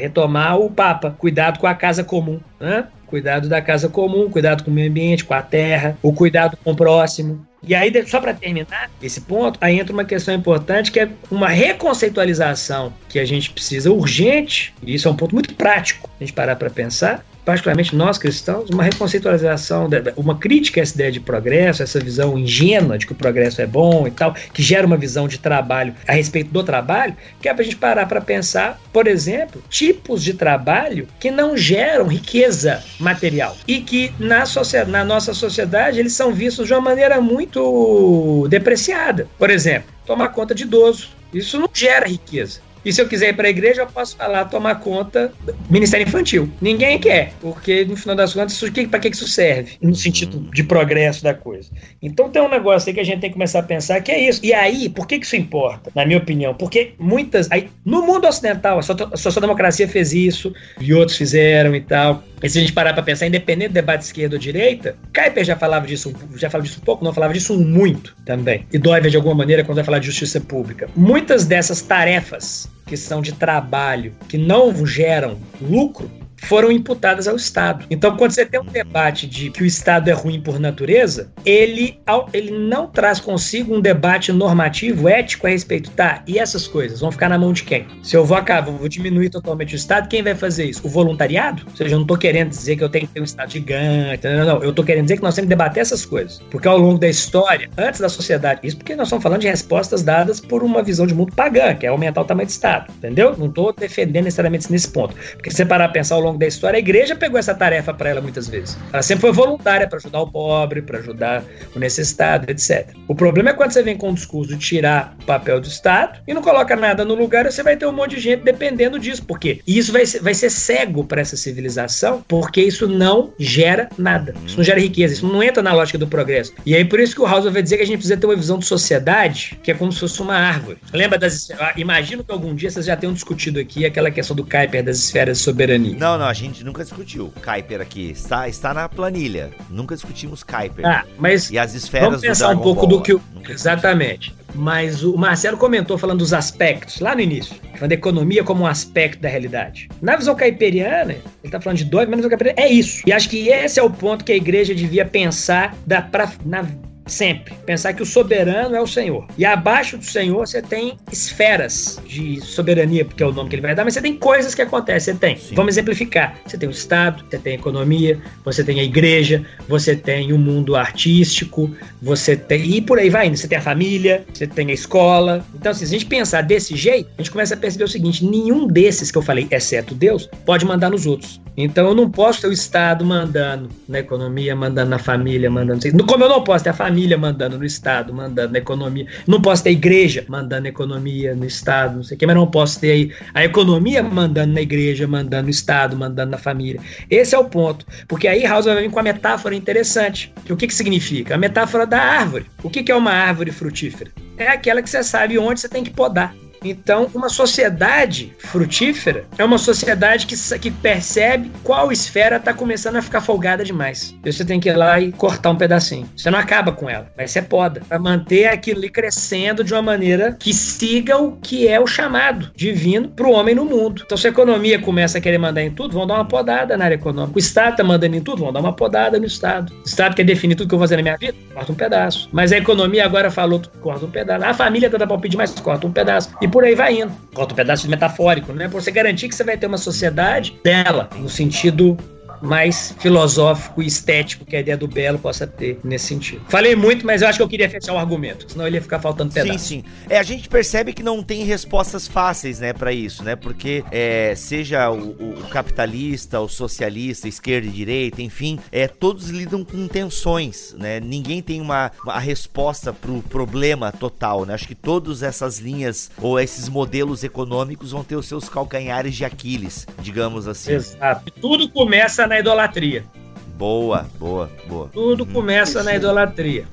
retomar o Papa. Cuidado com a casa comum. Né? Cuidado da casa comum, cuidado com o meio ambiente, com a terra, o cuidado com o próximo. E aí, só para terminar esse ponto, aí entra uma questão importante que é uma reconceitualização que a gente precisa urgente, e isso é um ponto muito prático, a gente parar para pensar, particularmente nós cristãos, uma reconceitualização, uma crítica a essa ideia de progresso, essa visão ingênua de que o progresso é bom e tal, que gera uma visão de trabalho a respeito do trabalho, que é para a gente parar para pensar, por exemplo, tipos de trabalho que não geram riqueza material e que na, na nossa sociedade eles são vistos de uma maneira muito depreciada. Por exemplo, tomar conta de idoso. Isso não gera riqueza. E se eu quiser ir para a igreja, eu posso falar, tomar conta do Ministério Infantil. Ninguém quer, porque no final das contas, para que isso serve? No sentido de progresso da coisa. Então tem um negócio aí que a gente tem que começar a pensar que é isso. E aí, por que isso importa? Na minha opinião, porque muitas. Aí, no mundo ocidental, a social-democracia fez isso, e outros fizeram e tal. E se a gente parar para pensar, independente do debate esquerda ou direita, Kuyper já falava disso, já falava disso um pouco, não falava disso muito também. E Doiver, de alguma maneira, quando vai falar de justiça pública. Muitas dessas tarefas que são de trabalho, que não geram lucro, foram imputadas ao Estado. Então, quando você tem um debate de que o Estado é ruim por natureza, ele, ele não traz consigo um debate normativo, ético a respeito. Tá, e essas coisas vão ficar na mão de quem? Se eu vou acabar, vou diminuir totalmente o Estado, quem vai fazer isso? O voluntariado? Ou seja, eu não estou querendo dizer que eu tenho que ter um Estado gigante, não, não. Eu estou querendo dizer que nós temos que debater essas coisas. Porque ao longo da história, antes da sociedade, isso porque nós estamos falando de respostas dadas por uma visão de mundo pagã, que é aumentar o tamanho do Estado, entendeu? Não estou defendendo necessariamente nesse ponto. Porque se você parar a pensar ao longo da história, a igreja pegou essa tarefa para ela muitas vezes. Ela sempre foi voluntária para ajudar o pobre, para ajudar o necessitado, etc. O problema é quando você vem com o discurso de tirar o papel do Estado e não coloca nada no lugar, você vai ter um monte de gente dependendo disso. Por quê? E isso vai ser, vai ser cego para essa civilização, porque isso não gera nada. Isso não gera riqueza, isso não entra na lógica do progresso. E aí por isso que o House vai dizer que a gente precisa ter uma visão de sociedade que é como se fosse uma árvore. Lembra das. Ah, imagino que algum dia vocês já tenham discutido aqui aquela questão do Kuiper das esferas de soberania. Não, não, a gente nunca discutiu Kuiper aqui. Está, está na planilha. Nunca discutimos Kuiper. Ah, mas e as esferas vamos pensar um pouco Ball, do que o... Exatamente. Mas o Marcelo comentou falando dos aspectos, lá no início, falando da economia como um aspecto da realidade. Na visão caiperiana, ele está falando de dois, mas na visão caiperiana é isso. E acho que esse é o ponto que a igreja devia pensar da, pra, na Sempre. Pensar que o soberano é o Senhor. E abaixo do Senhor você tem esferas de soberania, porque é o nome que ele vai dar, mas você tem coisas que acontecem. Você tem. Sim. Vamos exemplificar. Você tem o Estado, você tem a economia, você tem a igreja, você tem o mundo artístico, você tem. E por aí vai indo. Você tem a família, você tem a escola. Então, assim, se a gente pensar desse jeito, a gente começa a perceber o seguinte: nenhum desses que eu falei, exceto Deus, pode mandar nos outros. Então eu não posso ter o Estado mandando na economia, mandando na família, mandando. Como eu não posso ter a família família mandando no Estado, mandando na economia. Não posso ter igreja mandando na economia, no Estado, não sei o que, mas não posso ter aí a economia mandando na igreja, mandando no Estado, mandando na família. Esse é o ponto. Porque aí House vai vir com a metáfora interessante. O que, que significa? A metáfora da árvore. O que, que é uma árvore frutífera? É aquela que você sabe onde você tem que podar. Então, uma sociedade frutífera é uma sociedade que, que percebe qual esfera está começando a ficar folgada demais. E você tem que ir lá e cortar um pedacinho. Você não acaba com ela, mas você poda. Para manter aquilo ali crescendo de uma maneira que siga o que é o chamado divino para o homem no mundo. Então, se a economia começa a querer mandar em tudo, vão dar uma podada na área econômica. O Estado está mandando em tudo, vão dar uma podada no Estado. O Estado quer definir tudo que eu vou fazer na minha vida, corta um pedaço. Mas a economia agora falou, corta um pedaço. A família tá dando palpite demais, corta um pedaço. E por aí vai indo. Conta um pedaço metafórico, né? Pra você garantir que você vai ter uma sociedade dela, no sentido mais filosófico e estético que a ideia do belo possa ter nesse sentido. Falei muito, mas eu acho que eu queria fechar o argumento, senão ele ia ficar faltando pedaço. Sim, sim. É, a gente percebe que não tem respostas fáceis, né, para isso, né? Porque é, seja o, o, capitalista, o socialista, esquerda e direita, enfim, é, todos lidam com tensões, né? Ninguém tem uma, uma resposta pro problema total, né? Acho que todas essas linhas ou esses modelos econômicos vão ter os seus calcanhares de Aquiles, digamos assim. Exato. Tudo começa na idolatria. Boa, boa, boa. Tudo uhum. começa na idolatria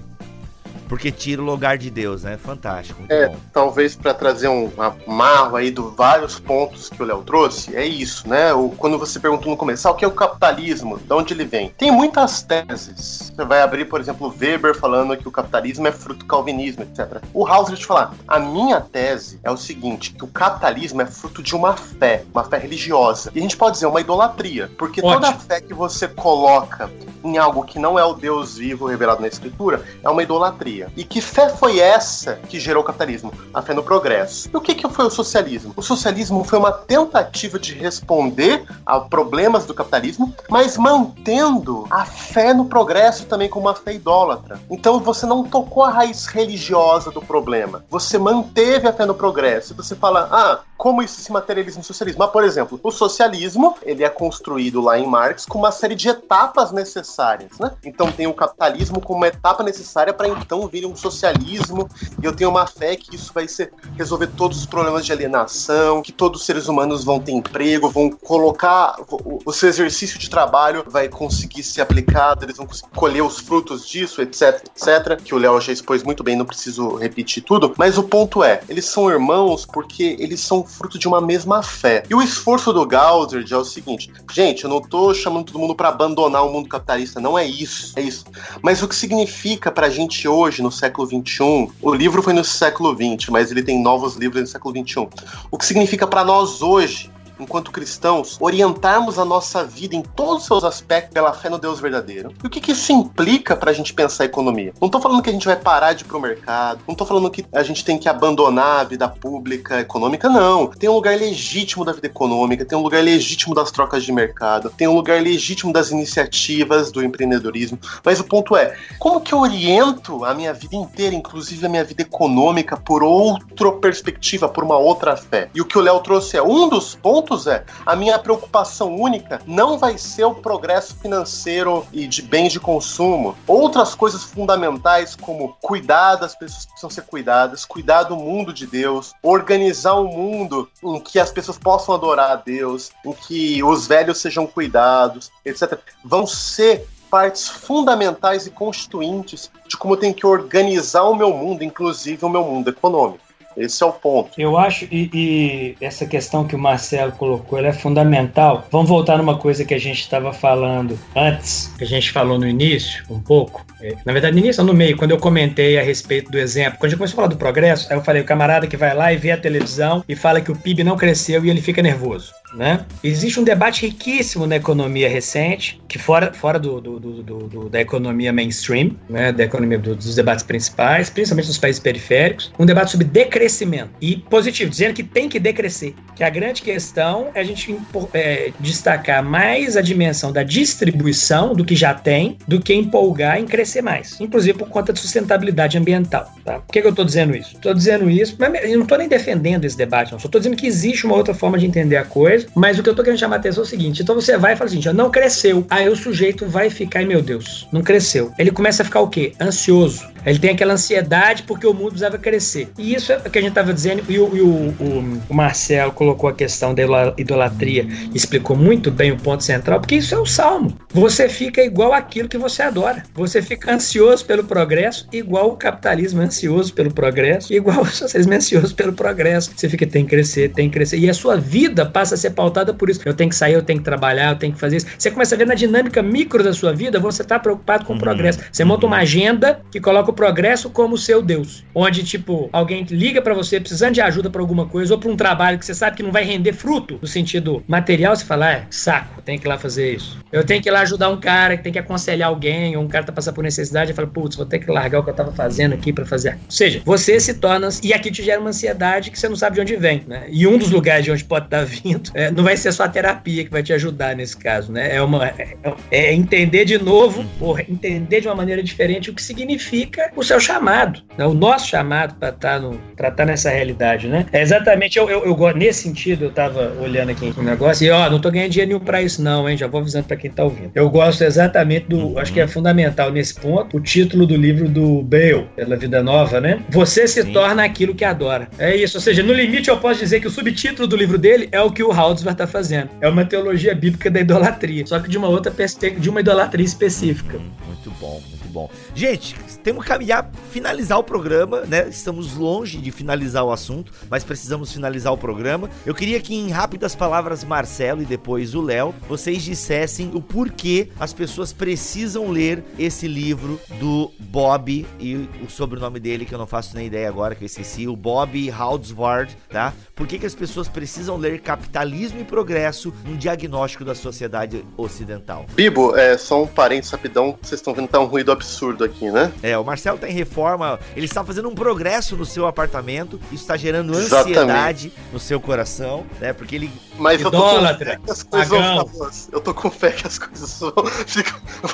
porque tira o lugar de Deus, né? Fantástico. é, bom. talvez para trazer um amarro aí dos vários pontos que o Léo trouxe, é isso, né? O, quando você perguntou no começo, ah, o que é o capitalismo? De onde ele vem? Tem muitas teses. Você vai abrir, por exemplo, Weber falando que o capitalismo é fruto do calvinismo, etc. O Hauser te falar, a minha tese é o seguinte, que o capitalismo é fruto de uma fé, uma fé religiosa. E a gente pode dizer uma idolatria, porque Ótimo. toda fé que você coloca em algo que não é o Deus vivo revelado na escritura é uma idolatria. E que fé foi essa que gerou o capitalismo? A fé no progresso. E o que, que foi o socialismo? O socialismo foi uma tentativa de responder a problemas do capitalismo, mas mantendo a fé no progresso também como uma fé idólatra. Então você não tocou a raiz religiosa do problema. Você manteve a fé no progresso. Você fala, ah, como isso se materializa no socialismo? Ah, por exemplo, o socialismo ele é construído lá em Marx com uma série de etapas necessárias, né? Então tem o capitalismo como uma etapa necessária para então vire um socialismo, e eu tenho uma fé que isso vai ser, resolver todos os problemas de alienação, que todos os seres humanos vão ter emprego, vão colocar, o, seu exercício de trabalho vai conseguir ser aplicado, eles vão colher os frutos disso, etc, etc, que o Léo já expôs muito bem, não preciso repetir tudo, mas o ponto é, eles são irmãos porque eles são fruto de uma mesma fé. E o esforço do Gauser é o seguinte, gente, eu não tô chamando todo mundo para abandonar o mundo capitalista, não é isso, é isso. Mas o que significa pra gente hoje hoje, no século XXI, o livro foi no século XX, mas ele tem novos livros no século XXI. O que significa para nós hoje enquanto cristãos, orientarmos a nossa vida em todos os seus aspectos pela fé no Deus verdadeiro. E o que, que isso implica para a gente pensar a economia? Não estou falando que a gente vai parar de ir pro mercado, não estou falando que a gente tem que abandonar a vida pública, econômica, não. Tem um lugar legítimo da vida econômica, tem um lugar legítimo das trocas de mercado, tem um lugar legítimo das iniciativas, do empreendedorismo. Mas o ponto é, como que eu oriento a minha vida inteira, inclusive a minha vida econômica, por outra perspectiva, por uma outra fé? E o que o Léo trouxe é um dos pontos pontos é: a minha preocupação única não vai ser o progresso financeiro e de bens de consumo. Outras coisas fundamentais, como cuidar das pessoas que precisam ser cuidadas, cuidar do mundo de Deus, organizar um mundo em que as pessoas possam adorar a Deus, em que os velhos sejam cuidados, etc., vão ser partes fundamentais e constituintes de como tem que organizar o meu mundo, inclusive o meu mundo econômico. Esse é o ponto. Eu acho, e, e essa questão que o Marcelo colocou, ela é fundamental. Vamos voltar numa coisa que a gente estava falando antes, que a gente falou no início, um pouco. É, na verdade, no início, no meio, quando eu comentei a respeito do exemplo, quando a gente começou a falar do progresso, aí eu falei, o camarada que vai lá e vê a televisão e fala que o PIB não cresceu e ele fica nervoso. Né? Existe um debate riquíssimo na economia recente, que fora, fora do, do, do, do da economia mainstream, né? da economia dos debates principais, principalmente nos países periféricos, um debate sobre decrescimento e positivo, dizendo que tem que decrescer. Que a grande questão é a gente é, destacar mais a dimensão da distribuição do que já tem, do que empolgar em crescer mais, inclusive por conta de sustentabilidade ambiental. Tá? Por que, que eu estou dizendo isso? Estou dizendo isso, mas eu não estou nem defendendo esse debate, não. Só estou dizendo que existe uma outra forma de entender a coisa mas o que eu tô querendo chamar a atenção é o seguinte: então você vai e fala assim, não cresceu. Aí o sujeito vai ficar, e meu Deus, não cresceu. Ele começa a ficar o quê? Ansioso. Ele tem aquela ansiedade porque o mundo precisava crescer. E isso é o que a gente estava dizendo, e, o, e o, o, o, colocou a questão da idolatria, explicou muito bem o ponto central, porque isso é o salmo. Você fica igual aquilo que você adora. Você fica ansioso pelo progresso, igual o capitalismo é ansioso pelo progresso, igual *laughs* o socialismo é ansioso pelo progresso. Você fica, tem que crescer, tem que crescer. E a sua vida passa a ser pautada por isso. Eu tenho que sair, eu tenho que trabalhar, eu tenho que fazer isso. Você começa a ver na dinâmica micro da sua vida, você está preocupado com o uhum. progresso. Você monta uma agenda que coloca o progresso como seu Deus. Onde, tipo, alguém liga para você precisando de ajuda para alguma coisa ou para um trabalho que você sabe que não vai render fruto no sentido material, você fala, é, saco, tem que ir lá fazer isso. Eu tenho que ir lá ajudar um cara que tem que aconselhar alguém, ou um cara tá passando por necessidade, eu falo, putz, vou ter que largar o que eu tava fazendo aqui para fazer. Ou seja, você se torna. E aqui te gera uma ansiedade que você não sabe de onde vem, né? E um dos lugares de onde pode estar tá *laughs* vindo é, não vai ser só a terapia que vai te ajudar nesse caso, né? É, uma, é, é entender de novo, ou entender de uma maneira diferente o que significa o seu chamado, né? o nosso chamado para estar tá tá nessa realidade, né? É exatamente, eu, eu, eu, nesse sentido, eu tava olhando aqui um negócio e, ó, não tô ganhando dinheiro nenhum pra isso não, hein? Já vou avisando para quem tá ouvindo. Eu gosto exatamente do, uhum. acho que é fundamental nesse ponto, o título do livro do Bale, pela Vida Nova, né? Você se Sim. torna aquilo que adora. É isso, ou seja, no limite eu posso dizer que o subtítulo do livro dele é o que o Haldsworth está fazendo. É uma teologia bíblica da idolatria, só que de uma outra perspectiva, de uma idolatria específica. Hum, muito bom, bom. Gente, temos que caminhar, finalizar o programa, né? Estamos longe de finalizar o assunto, mas precisamos finalizar o programa. Eu queria que, em rápidas palavras, Marcelo e depois o Léo, vocês dissessem o porquê as pessoas precisam ler esse livro do Bob e o sobrenome dele, que eu não faço nem ideia agora, que eu esqueci, o Bob Haldsward, tá? Por que, que as pessoas precisam ler Capitalismo e Progresso, um diagnóstico da sociedade ocidental? Bibo, é só um parênteses rapidão, vocês estão vendo tá um ruído absurdo aqui, né? É, o Marcelo tá em reforma, ele está fazendo um progresso no seu apartamento, isso está gerando ansiedade Exatamente. no seu coração, né? Porque ele. Mas eu tô com fé que as coisas vão Eu tô com fé que as coisas *laughs* vão,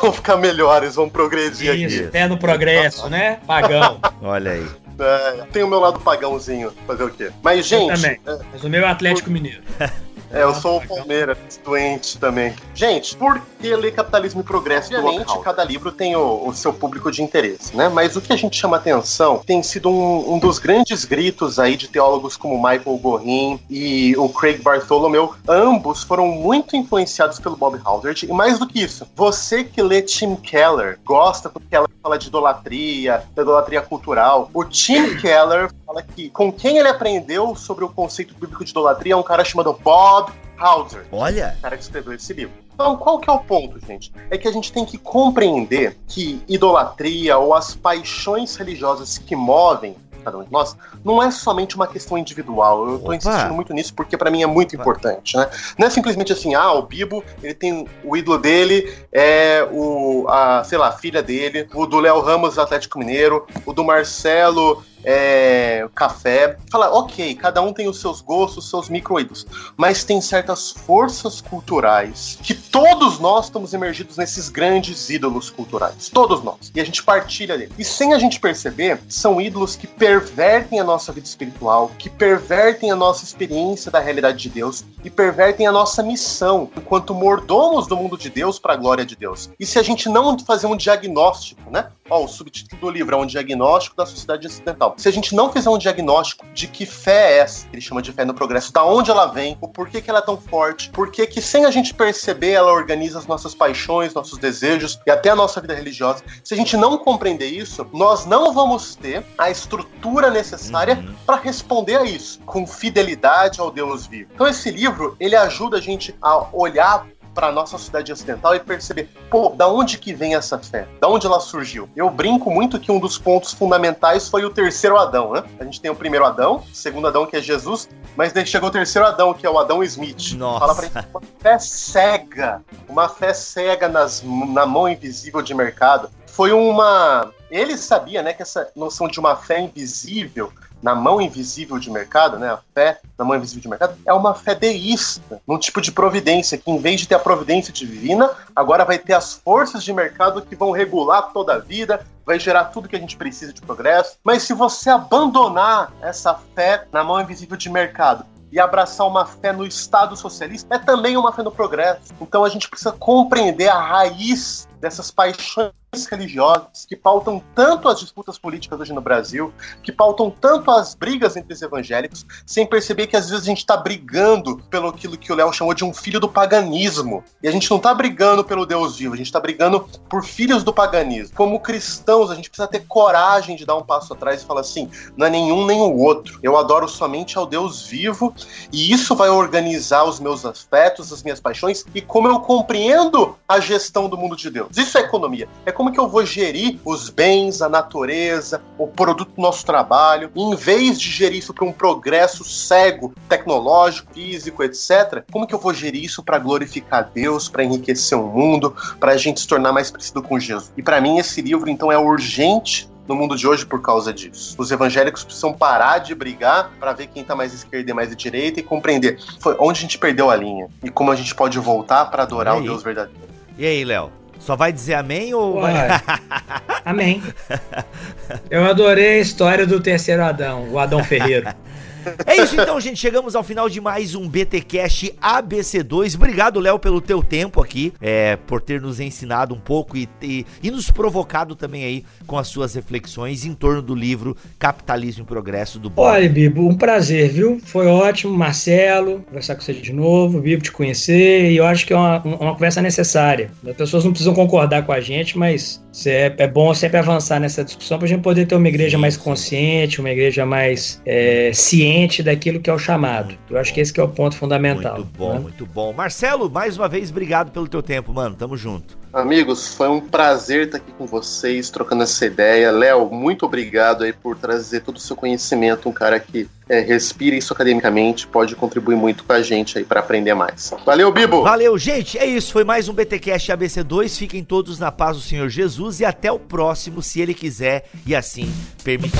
vão ficar melhores, vão progredir isso, aqui. É no progresso, né? Pagão. *laughs* Olha aí. É, tem o meu lado pagãozinho, fazer o quê? Mas, gente. Eu também. É, Mas o meu é Atlético Mineiro. *laughs* É, eu sou o Palmeiras, doente também. Gente, por que ler Capitalismo e Progresso Obviamente, cada livro tem o, o, seu público de interesse, né? Mas o que a gente chama atenção tem sido um, um dos grandes gritos aí de teólogos como Michael Gorin e o Craig Bartholomew. Ambos foram muito influenciados pelo Bob Halford. E mais do que isso, você que lê Tim Keller, gosta porque ela fala de idolatria, da idolatria cultural. O Tim Keller fala que com quem ele aprendeu sobre o conceito bíblico de idolatria é um cara chamado Bob Hauser. Olha! O cara que escreveu esse livro. Então, qual que é o ponto, gente? É que a gente tem que compreender que idolatria ou as paixões religiosas que movem cada um de nós, não é somente uma questão individual. Eu tô insistindo muito nisso porque para mim é muito Opa. importante, né? Não é simplesmente assim, ah, o Bibo, ele tem o ídolo dele é o a, sei lá, a filha dele, o do Léo Ramos Atlético Mineiro, o do Marcelo é, café. Fala, ok, cada um tem os seus gostos, os seus micro-ídolos, mas tem certas forças culturais que todos nós estamos emergidos nesses grandes ídolos culturais. Todos nós. E a gente partilha dele. E sem a gente perceber, são ídolos que pervertem a nossa vida espiritual, que pervertem a nossa experiência da realidade de Deus e pervertem a nossa missão enquanto mordomos do mundo de Deus para a glória de Deus. E se a gente não fazer um diagnóstico, né? Ó, o subtítulo do livro é um diagnóstico da sociedade ocidental. Se a gente não fizer um diagnóstico de que fé é essa, ele chama de fé no progresso, da onde ela vem, o porquê que ela é tão forte, porquê que sem a gente perceber ela organiza as nossas paixões, nossos desejos e até a nossa vida religiosa. Se a gente não compreender isso, nós não vamos ter a estrutura necessária uhum. para responder a isso com fidelidade ao Deus vivo. Então esse livro, ele ajuda a gente a olhar para a nossa sociedade ocidental e perceber, pô, da onde que vem essa fé? Da onde ela surgiu? Eu brinco muito que um dos pontos fundamentais foi o terceiro Adão, né? A gente tem o primeiro Adão, o segundo Adão que é Jesus, mas daí chegou o terceiro Adão, que é o Adão Smith. Nossa. Fala pra gente uma fé cega, uma fé cega nas, na mão invisível de mercado. Foi uma. Ele sabia, né, que essa noção de uma fé invisível na mão invisível de mercado, né, a fé na mão invisível de mercado, é uma fé deísta, num tipo de providência, que em vez de ter a providência divina, agora vai ter as forças de mercado que vão regular toda a vida, vai gerar tudo que a gente precisa de progresso. Mas se você abandonar essa fé na mão invisível de mercado e abraçar uma fé no Estado socialista, é também uma fé no progresso. Então a gente precisa compreender a raiz dessas paixões religiosas que pautam tanto as disputas políticas hoje no Brasil, que pautam tanto as brigas entre os evangélicos, sem perceber que às vezes a gente está brigando pelo aquilo que o Léo chamou de um filho do paganismo. E a gente não está brigando pelo Deus vivo, a gente está brigando por filhos do paganismo. Como cristãos, a gente precisa ter coragem de dar um passo atrás e falar assim: não é nenhum nem o outro. Eu adoro somente ao Deus vivo e isso vai organizar os meus afetos, as minhas paixões e como eu compreendo a gestão do mundo de Deus. Isso é economia. É como que eu vou gerir os bens, a natureza, o produto do nosso trabalho, em vez de gerir isso para um progresso cego, tecnológico, físico, etc. Como que eu vou gerir isso para glorificar Deus, para enriquecer o mundo, para a gente se tornar mais parecido com Jesus? E para mim esse livro então é urgente no mundo de hoje por causa disso. Os evangélicos precisam parar de brigar para ver quem está mais esquerda e mais à direita e compreender foi onde a gente perdeu a linha e como a gente pode voltar para adorar o Deus verdadeiro. E aí, Léo? Só vai dizer amém ou. amém. *laughs* Eu adorei a história do terceiro Adão, o Adão Ferreiro. *laughs* É isso então, gente. Chegamos ao final de mais um BTcast ABC2. Obrigado, Léo, pelo teu tempo aqui, é, por ter nos ensinado um pouco e, e, e, nos provocado também aí com as suas reflexões em torno do livro Capitalismo e Progresso do Bob. Olha, Bibo, um prazer, viu? Foi ótimo, Marcelo, conversar com você de novo, Bibo, te conhecer, e eu acho que é uma, uma conversa necessária. As pessoas não precisam concordar com a gente, mas é, é bom sempre avançar nessa discussão para a gente poder ter uma igreja mais consciente, uma igreja mais é, ciente daquilo que é o chamado. Eu acho que esse que é o ponto fundamental. Muito bom, né? muito bom. Marcelo, mais uma vez, obrigado pelo teu tempo, mano. Tamo junto. Amigos, foi um prazer estar aqui com vocês, trocando essa ideia. Léo, muito obrigado aí por trazer todo o seu conhecimento, um cara que é, respira isso academicamente, pode contribuir muito com a gente aí para aprender mais. Valeu, Bibo! Valeu, gente! É isso, foi mais um BTcast ABC2. Fiquem todos na paz do Senhor Jesus e até o próximo, se Ele quiser e assim permitir.